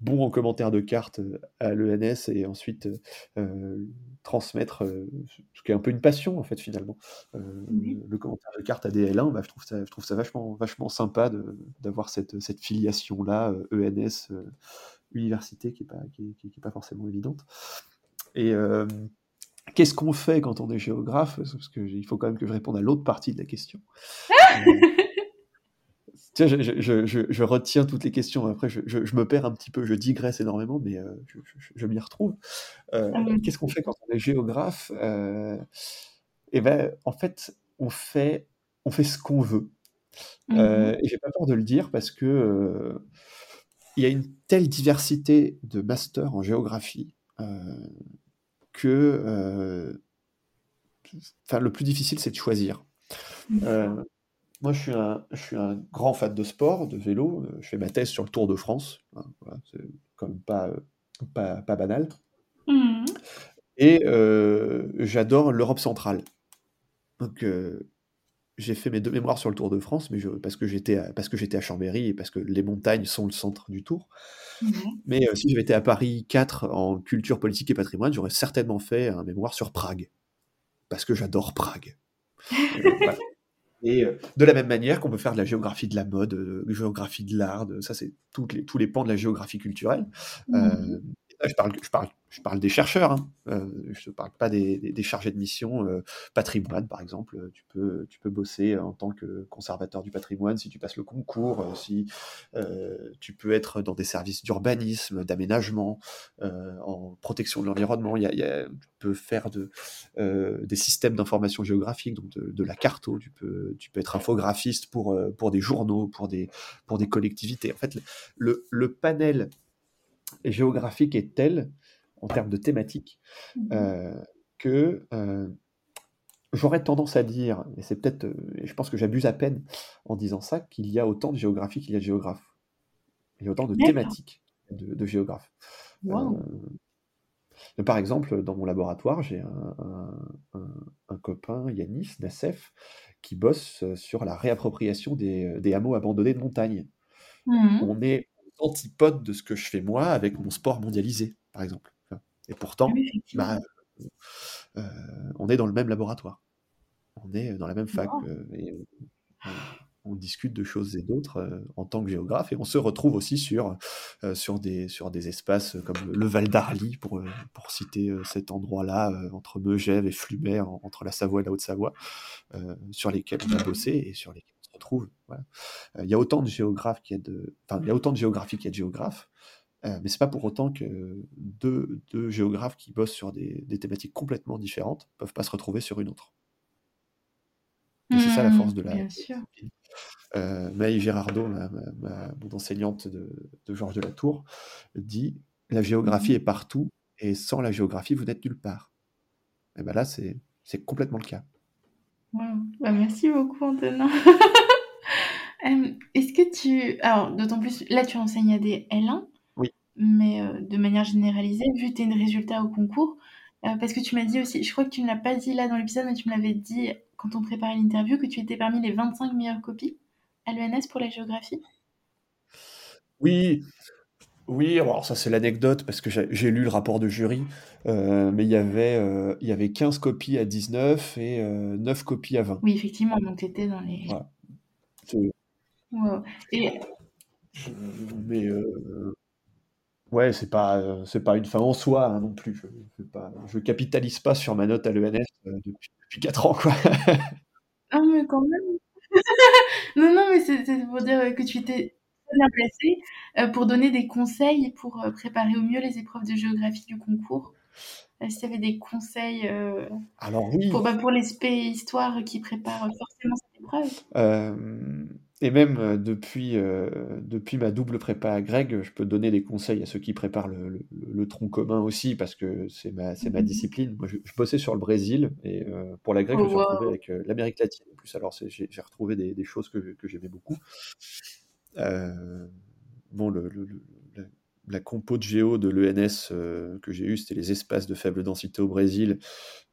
bon en commentaire de cartes à l'ENS et ensuite transmettre ce qui est un peu une passion en fait finalement. Le commentaire de cartes à DL1, bah, je, trouve ça, je trouve ça vachement, vachement sympa d'avoir cette, cette filiation-là, ENS, e université, qui n'est pas, qui, qui, pas forcément évidente. Et qu'est-ce qu'on fait quand on est géographe? Parce qu'il faut quand même que je réponde à l'autre partie de la question. Tiens, je, je, je, je, retiens toutes les questions. Après, je, me perds un petit peu, je digresse énormément, mais euh, je, m'y retrouve. Euh, ah qu'est-ce qu'on fait quand on est géographe euh, Eh ben, en fait, on fait, on fait ce qu'on veut. Mmh et j'ai pas peur de le dire parce que il y a une telle diversité de masters en géographie que, enfin, le plus difficile, c'est de choisir. Moi, je suis, un, je suis un grand fan de sport, de vélo. Euh, je fais ma thèse sur le Tour de France. Hein, c'est quand même pas, euh, pas, pas banal. Mmh. Et euh, j'adore l'Europe centrale. Donc, j'ai fait mes deux mémoires sur le Tour de France, mais je, parce que j'étais à, parce que j'étais à Chambéry et parce que les montagnes sont le centre du Tour. Mmh. Mais si j'avais été à Paris 4 en culture politique et patrimoine, j'aurais certainement fait un mémoire sur Prague, parce que j'adore Prague. Et euh, de la même manière qu'on peut faire de la géographie de la mode, de la géographie de l'art, ça c'est les, tous les pans de la géographie culturelle. Mmh. Euh, je parle, des chercheurs, hein. euh, je ne parle pas des, chargés de mission euh, patrimoine, par exemple. Tu peux, tu peux bosser en tant que conservateur du patrimoine si tu passes le concours, euh, si tu peux être dans des services d'urbanisme, d'aménagement, en protection de l'environnement. Y a, tu peux faire de, des systèmes d'information géographique, donc de, la carto. Tu peux, tu peux être infographiste pour, des journaux, pour des, collectivités. En fait, le panel géographique est tel en termes de thématique, mmh euh, que euh, j'aurais tendance à dire, et c'est peut-être, euh, je pense que j'abuse à peine en disant ça, qu'il y a autant de géographie qu'il y a de géographes. Il y a autant de thématiques de, géographes. par exemple, dans mon laboratoire, j'ai un, copain, Yanis Nassef, qui bosse sur la réappropriation des, hameaux abandonnés de montagne. Mmh On est antipode de ce que je fais moi avec mon sport mondialisé, par exemple. Et pourtant, bah, euh, on est dans le même laboratoire. On est dans la même fac. Euh, et on, discute de choses et d'autres euh, en tant que géographe et on se retrouve aussi sur, sur, des, sur des espaces comme le Val d'Arly, pour, pour citer cet endroit-là, entre Megève et Flumet, entre la Savoie et la Haute-Savoie, sur lesquels on a bossé et sur lesquels retrouve. Il y a autant de géographes qu'il y a de. Enfin, il y a autant de géographie qu'il y a de géographes. Euh, mais c'est pas pour autant que deux, géographes qui bossent sur des, thématiques complètement différentes peuvent pas se retrouver sur une autre. C'est ça la force Mmh, de la, bien sûr. Euh, Maï ma, ma- ma- mon enseignante de, de Georges de la Tour, dit la géographie Mhm. est partout et sans la géographie, vous n'êtes nulle part. Et ben là, c'est c'est complètement le cas. Wow. Bah, merci beaucoup, Antonin. Euh, Est-ce que tu... Alors, d'autant plus, là, tu enseignes à des L1, Oui. mais euh, de manière généralisée, vu tes résultats au concours, euh, parce que tu m'as dit aussi, je crois que tu ne l'as pas dit là dans l'épisode, mais tu me l'avais dit quand on préparait l'interview, que tu étais parmi les 25 meilleures copies à l'ENS pour la géographie. Oui, oui, alors ça c'est l'anecdote parce que j'ai lu le rapport de jury, euh, mais il y avait, euh, il y avait 15 copies à 19 et euh, 9 copies à 20. Oui, effectivement, donc tu étais dans les... Et mais euh, ouais, c'est pas, c'est pas une fin en soi hein, non plus. Je, je, fais pas, je capitalise pas sur ma note à l'ENS euh, depuis, depuis 4 ans, quoi. Ah, mais quand même. non, non, mais c'est pour dire que tu étais très bien placé euh, pour donner des conseils pour préparer au mieux les épreuves de géographie du concours. Si tu avais des conseils euh, Alors oui, pour, bah, pour les spé histoire qui préparent forcément cette épreuve. euh, et même euh, depuis, euh, depuis ma double prépa à Greg, je peux donner des conseils à ceux qui préparent le, le- le tronc commun aussi, parce que c'est ma, c'est ma Mhm. discipline. Moi, je, je bossais sur le Brésil, et euh, pour la Greg, je Oh, me suis retrouvé wow. avec euh, l'Amérique latine en plus. Alors, j'ai retrouvé des, des choses que, que j'aimais beaucoup. Bon, le- la, compo de géo de l'ENS euh, que j'ai eu, c'était les espaces de faible densité au Brésil.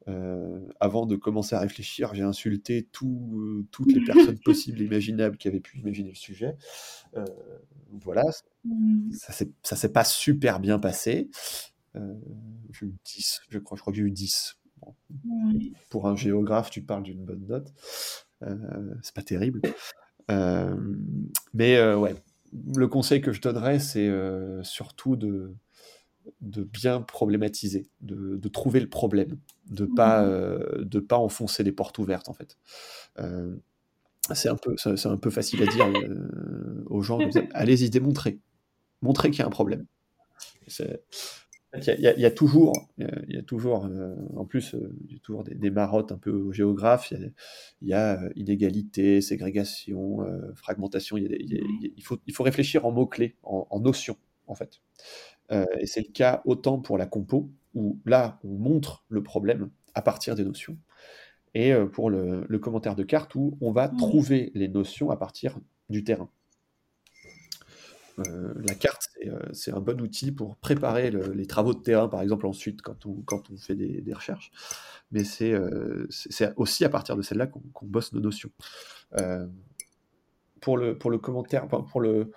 Euh, avant de commencer à réfléchir, j'ai insulté tout, euh, toutes les personnes possibles et imaginables qui avaient pu imaginer le sujet. Voilà, Mhm. ça s'est pas super bien passé. J'ai eu 10, je crois, je crois que j'ai eu 10. Bon, Ouais. pour un géographe, tu parles d'une bonne note. C'est pas terrible. Mais ouais, le conseil que je donnerais, c'est euh, surtout de, de bien problématiser, de, de trouver le problème, de pas Mhm. euh, de pas enfoncer les portes ouvertes en fait. Euh, c'est un peu c'est un peu facile à dire aux gens. Allez-y, démontrez, montrez qu'il y a un problème. Il y, a- y y toujours, il y a- il y a toujours euh, en plus, euh, il y a toujours des, des marottes un peu aux géographes. Il y a, il y a, euh, inégalité, ségrégation, euh, fragmentation. Il, faut, il faut réfléchir en mots-clés, en, en notions, en fait. Euh, et c'est le cas autant pour la compo, où là, on montre le problème à partir des notions, et euh, pour le, le commentaire de carte, où on va Ouais. trouver les notions à partir du terrain. Euh, la carte, c'est euh, c'est un bon outil pour préparer le- les travaux de terrain, par exemple, ensuite, quand on, fait des, recherches. Mais c'est euh, c'est- aussi à partir de celle-là qu'on bosse nos notions. Pour, le, commentaire, pour le,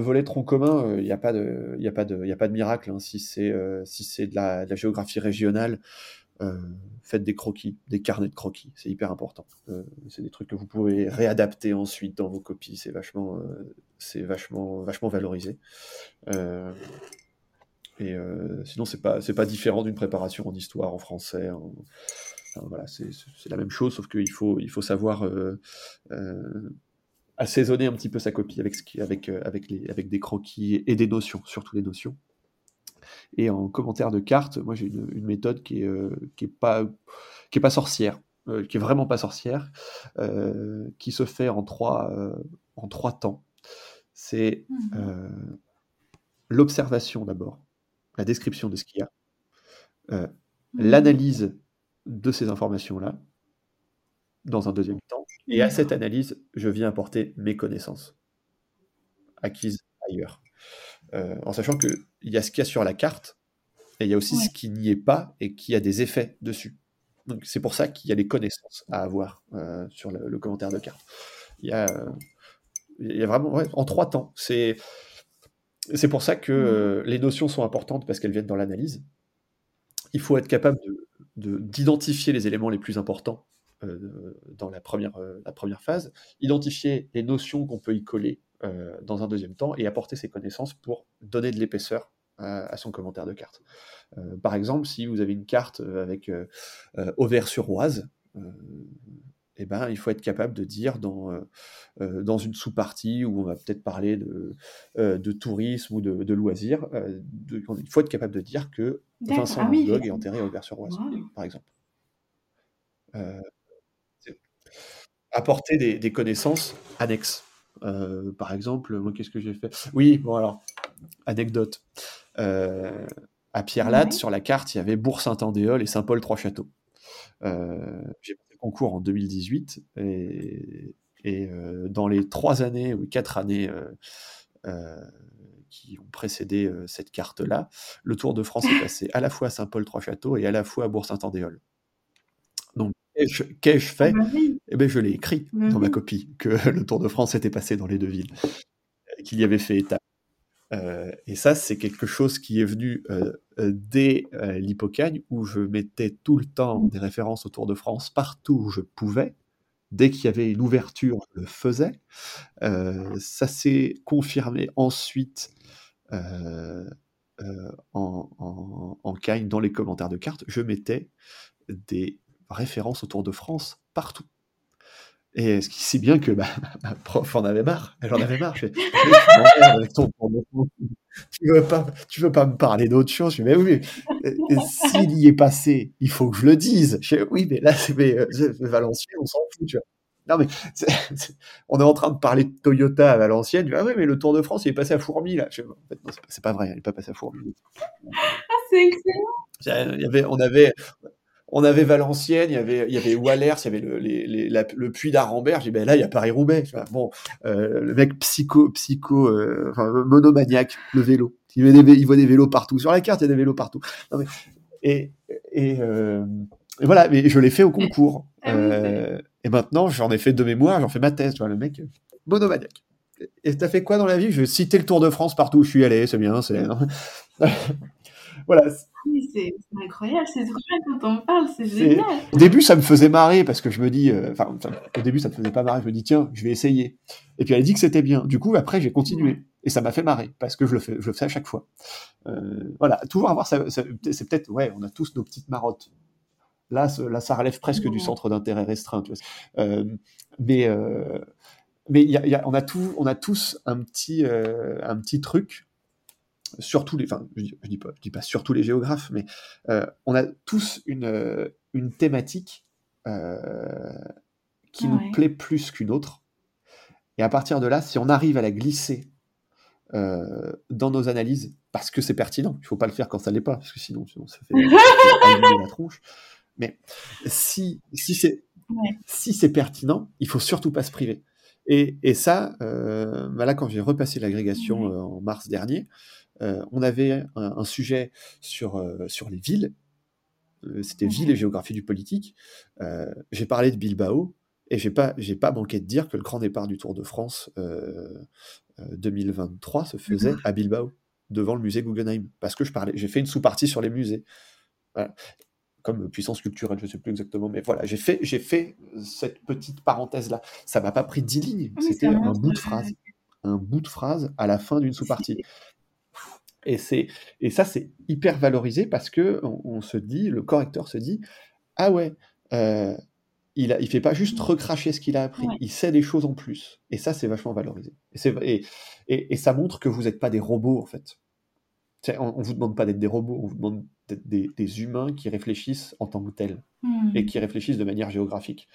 volet tronc commun, il n'y a, pas de- miracle. hein. Si c'est de la, géographie régionale, faites des croquis, des carnets de croquis, c'est hyper important. Euh, c'est des trucs que vous pouvez réadapter ensuite dans vos copies, c'est vachement, euh, c'est vachement, vachement valorisé. Euh, et euh, sinon, c'est pas, pas différent d'une préparation en histoire, en français. voilà, c'est la même chose, sauf qu'il faut, il faut savoir euh, euh, assaisonner un petit peu sa copie avec, ce qui, avec, euh, avec, les, avec des croquis et des notions, surtout les notions. Et en commentaire de cartes, moi j'ai une, une méthode qui est, euh, qui est pas, qui est pas sorcière, euh, qui est vraiment pas sorcière, euh, qui se fait en trois, en trois temps. C'est euh, l'observation d'abord, la description de ce qu'il y a, Mhm. l'analyse de ces informations-là, dans un deuxième temps, et à cette analyse, je viens apporter mes connaissances acquises ailleurs. Euh, en sachant qu'il y a ce qu'il y a sur la carte, et il y a aussi Ouais. ce qui n'y est pas et qui a des effets dessus. Donc c'est pour ça qu'il y a des connaissances à avoir euh, sur le, le commentaire de carte. Il y a, euh, il y a vraiment ouais, en trois temps. C'est c'est pour ça que euh, les notions sont importantes parce qu'elles viennent dans l'analyse. Il faut être capable de- de- d'identifier les éléments les plus importants euh, dans la première, euh, la première phase, identifier les notions qu'on peut y coller euh, dans un deuxième temps et apporter ses connaissances pour donner de l'épaisseur à, à son commentaire de carte. Euh, par exemple, si vous avez une carte euh, avec euh, euh, Auvers-sur-Oise, euh, eh ben, il faut être capable de dire dans, euh, dans une sous-partie où on va peut-être parler de, euh, de tourisme ou de, de loisirs, euh, de- il faut être capable de dire que. Vincent Ah oui, est enterré à Auvers-sur-Oise, Wow. par exemple. Apporter des, des connaissances annexes. Euh, par exemple, moi, qu'est-ce que j'ai fait? Oui, bon alors, anecdote. Euh, à Pierre-Latte, Ouais. sur la carte, il y avait Bourg-Saint-Andéol et Saint-Paul-Trois-Châteaux. Euh, j'ai passé le concours en 2018 et, et dans les trois années ou quatre années qui ont précédé cette carte-là, le Tour de France est passé à la fois à Saint-Paul-Trois-Châteaux et à la fois à Bourg-Saint-Andéol. Qu'ai-je qu'ai-je Ah fait bah oui. Eh bien, je l'ai écrit Bah dans ma copie que le Tour de France était passé dans les deux villes, euh, qu'il y avait fait étape. Euh, et ça, c'est quelque chose qui est venu euh, dès euh, l'Hippocagne, où je mettais tout le temps des références au Tour de France partout où je pouvais. Dès qu'il y avait une ouverture, je le faisais. Ça s'est confirmé ensuite en, en, en Cagne, dans les commentaires de cartes. Je mettais des références au Tour de France partout. Et ce qui si bien que bah, ma prof en avait marre. Elle en avait marre. Je fais, tu avec ton. Tu veux pas, tu veux pas me parler d'autre chose? Je fais, mais oui, mais euh, s'il y est passé, il faut que je le dise. Je fais, oui, mais là, c'est euh, Valenciennes, on s'en fout, tu vois. Non, mais on est en train de parler de Toyota à Valenciennes. Dis, ah oui, mais le Tour de France, il est passé à Fourmi, là. Je fais, en fait, non, c'est pas- c'est pas vrai, il est pas passé à Fourmi. Ah, c'est excellent. Il y avait, on avait, on avait Valenciennes, il y avait, il y avait Wallers, il y avait le, les, les- la- le puits d'Arambert. J'ai dit, ben là, il y a Paris-Roubaix. Vois. Bon, euh, le mec psycho, psycho, euh, enfin, monomaniaque, le vélo. Il voit, des, vé- il voit des vélos partout. Sur la carte, il y a des vélos partout. Non, mais- et, et, euh, et voilà, mais je l'ai fait au concours. Ah Euh, et maintenant, j'en ai fait deux mémoires, j'en fais ma thèse. Tu vois, le mec, monomaniaque. Et t'as fait quoi dans la vie? Je vais citer le Tour de France partout où je suis allé, c'est bien. c'est voilà, Oui, c'est incroyable, c'est bien quand on parle, c'est génial. Au début, ça me faisait marrer parce que je me dis, euh, enfin, au début, ça me faisait pas marrer. Je me dis, tiens, je vais essayer. Et puis elle a dit que c'était bien. Du coup, après, j'ai continué. Et ça m'a fait marrer parce que je le fais, je le fais à chaque fois. Euh, voilà, toujours avoir ça. ça- c'est peut-être, ouais, on a tous nos petites marottes. Là, là, ça relève presque du centre d'intérêt restreint. Tu vois. Euh, mais euh, mais y a- y a- on a tout, on a tous un petit, un petit truc. Surtout les, enfin, je dis, je dis pas, je dis pas surtout les géographes, mais euh, on a tous une, euh, une thématique euh, qui Ouais. nous plaît plus qu'une autre. Et à partir de là, si on arrive à la glisser euh, dans nos analyses, parce que c'est pertinent, il faut pas le faire quand ça l'est pas, parce que sinon, sinon ça fait, la tronche. Mais si, si c'est Ouais. si c'est pertinent, il faut surtout pas se priver. Et, et ça, euh, bah là, quand j'ai repassé l'agrégation euh, en mars dernier, on avait un, un sujet sur, euh, sur les villes. Euh, C'était Ouais. ville et géographie du politique. Euh, j'ai parlé de Bilbao et j'ai pas j'ai pas manqué de dire que le grand départ du Tour de France euh, euh, 2023 se faisait à Bilbao devant le musée Guggenheim parce que je parlais j'ai fait une sous-partie sur les musées. Voilà. Comme puissance culturelle, je sais plus exactement, mais voilà, j'ai fait, j'ai fait cette petite parenthèse-là. Ça m'a pas pris dix lignes, Ah, c'était un bout de euh, phrase, un bout de phrase à la fin d'une sous-partie. Et, c'est, et ça, c'est hyper valorisé parce que on, on se dit, le correcteur se dit, ah ouais, euh, il, a, il fait pas juste recracher ce qu'il a appris, Ouais. il sait des choses en plus. Et ça, c'est vachement valorisé. Et, c'est, et, et, et ça montre que vous n'êtes pas des robots, en fait. C'est- On, on vous demande pas d'être des robots, on vous demande d'être des, des humains qui réfléchissent en tant que tels Hmm. et qui réfléchissent de manière géographique.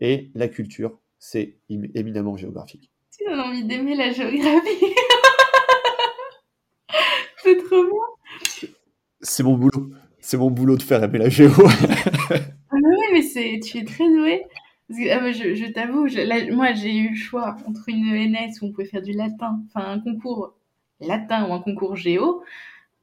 Et la culture, c'est éminemment géographique. Tu donnes envie d'aimer la géographie. c'est trop bien. C'est mon boulot. C'est mon boulot de faire aimer la géo. Ah mais oui, mais c'est, tu es très doué. Ah, bah, je, je t'avoue, moi j'ai eu le choix entre une ENS où on pouvait faire du latin, enfin un concours latin ou un concours géo.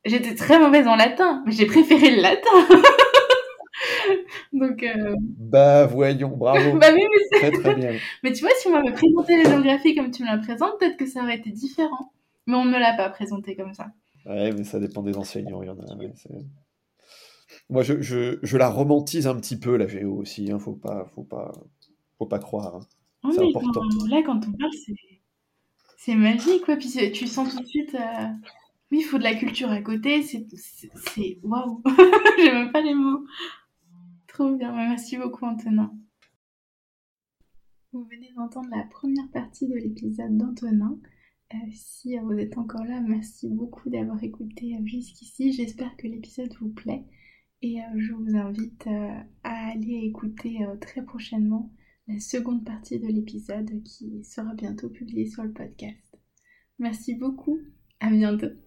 J'étais très mauvaise en latin, mais j'ai préféré le latin. Donc, euh, bah voyons, bravo. bah oui, mais, c'est- Très très bien. mais tu vois, si on m'avait présenté la géographie comme tu me la présentes, peut-être que ça aurait été différent. Mais on ne me l'a pas présenté comme ça. Ouais, mais ça dépend des enseignants. Il y en a, ouais, Moi, je, je, je la romantise un petit peu, la géo aussi. Hein, faut, pas, faut, pas, faut pas croire. hein. Oh, C'est important. quand- là, quand on parle, c'est, magique, quoi. Puis tu sens tout de suite, euh, oui, il faut de la culture à côté. C'est, waouh. J'ai même pas les mots. Trop bien. Merci beaucoup, Antonin. Vous venez d'entendre la première partie de l'épisode d'Antonin. Euh, si vous êtes encore là, merci beaucoup d'avoir écouté euh, jusqu'ici. J'espère que l'épisode vous plaît et euh, je vous invite à aller écouter très prochainement la seconde partie de l'épisode qui sera bientôt publiée sur le podcast. Merci beaucoup, à bientôt.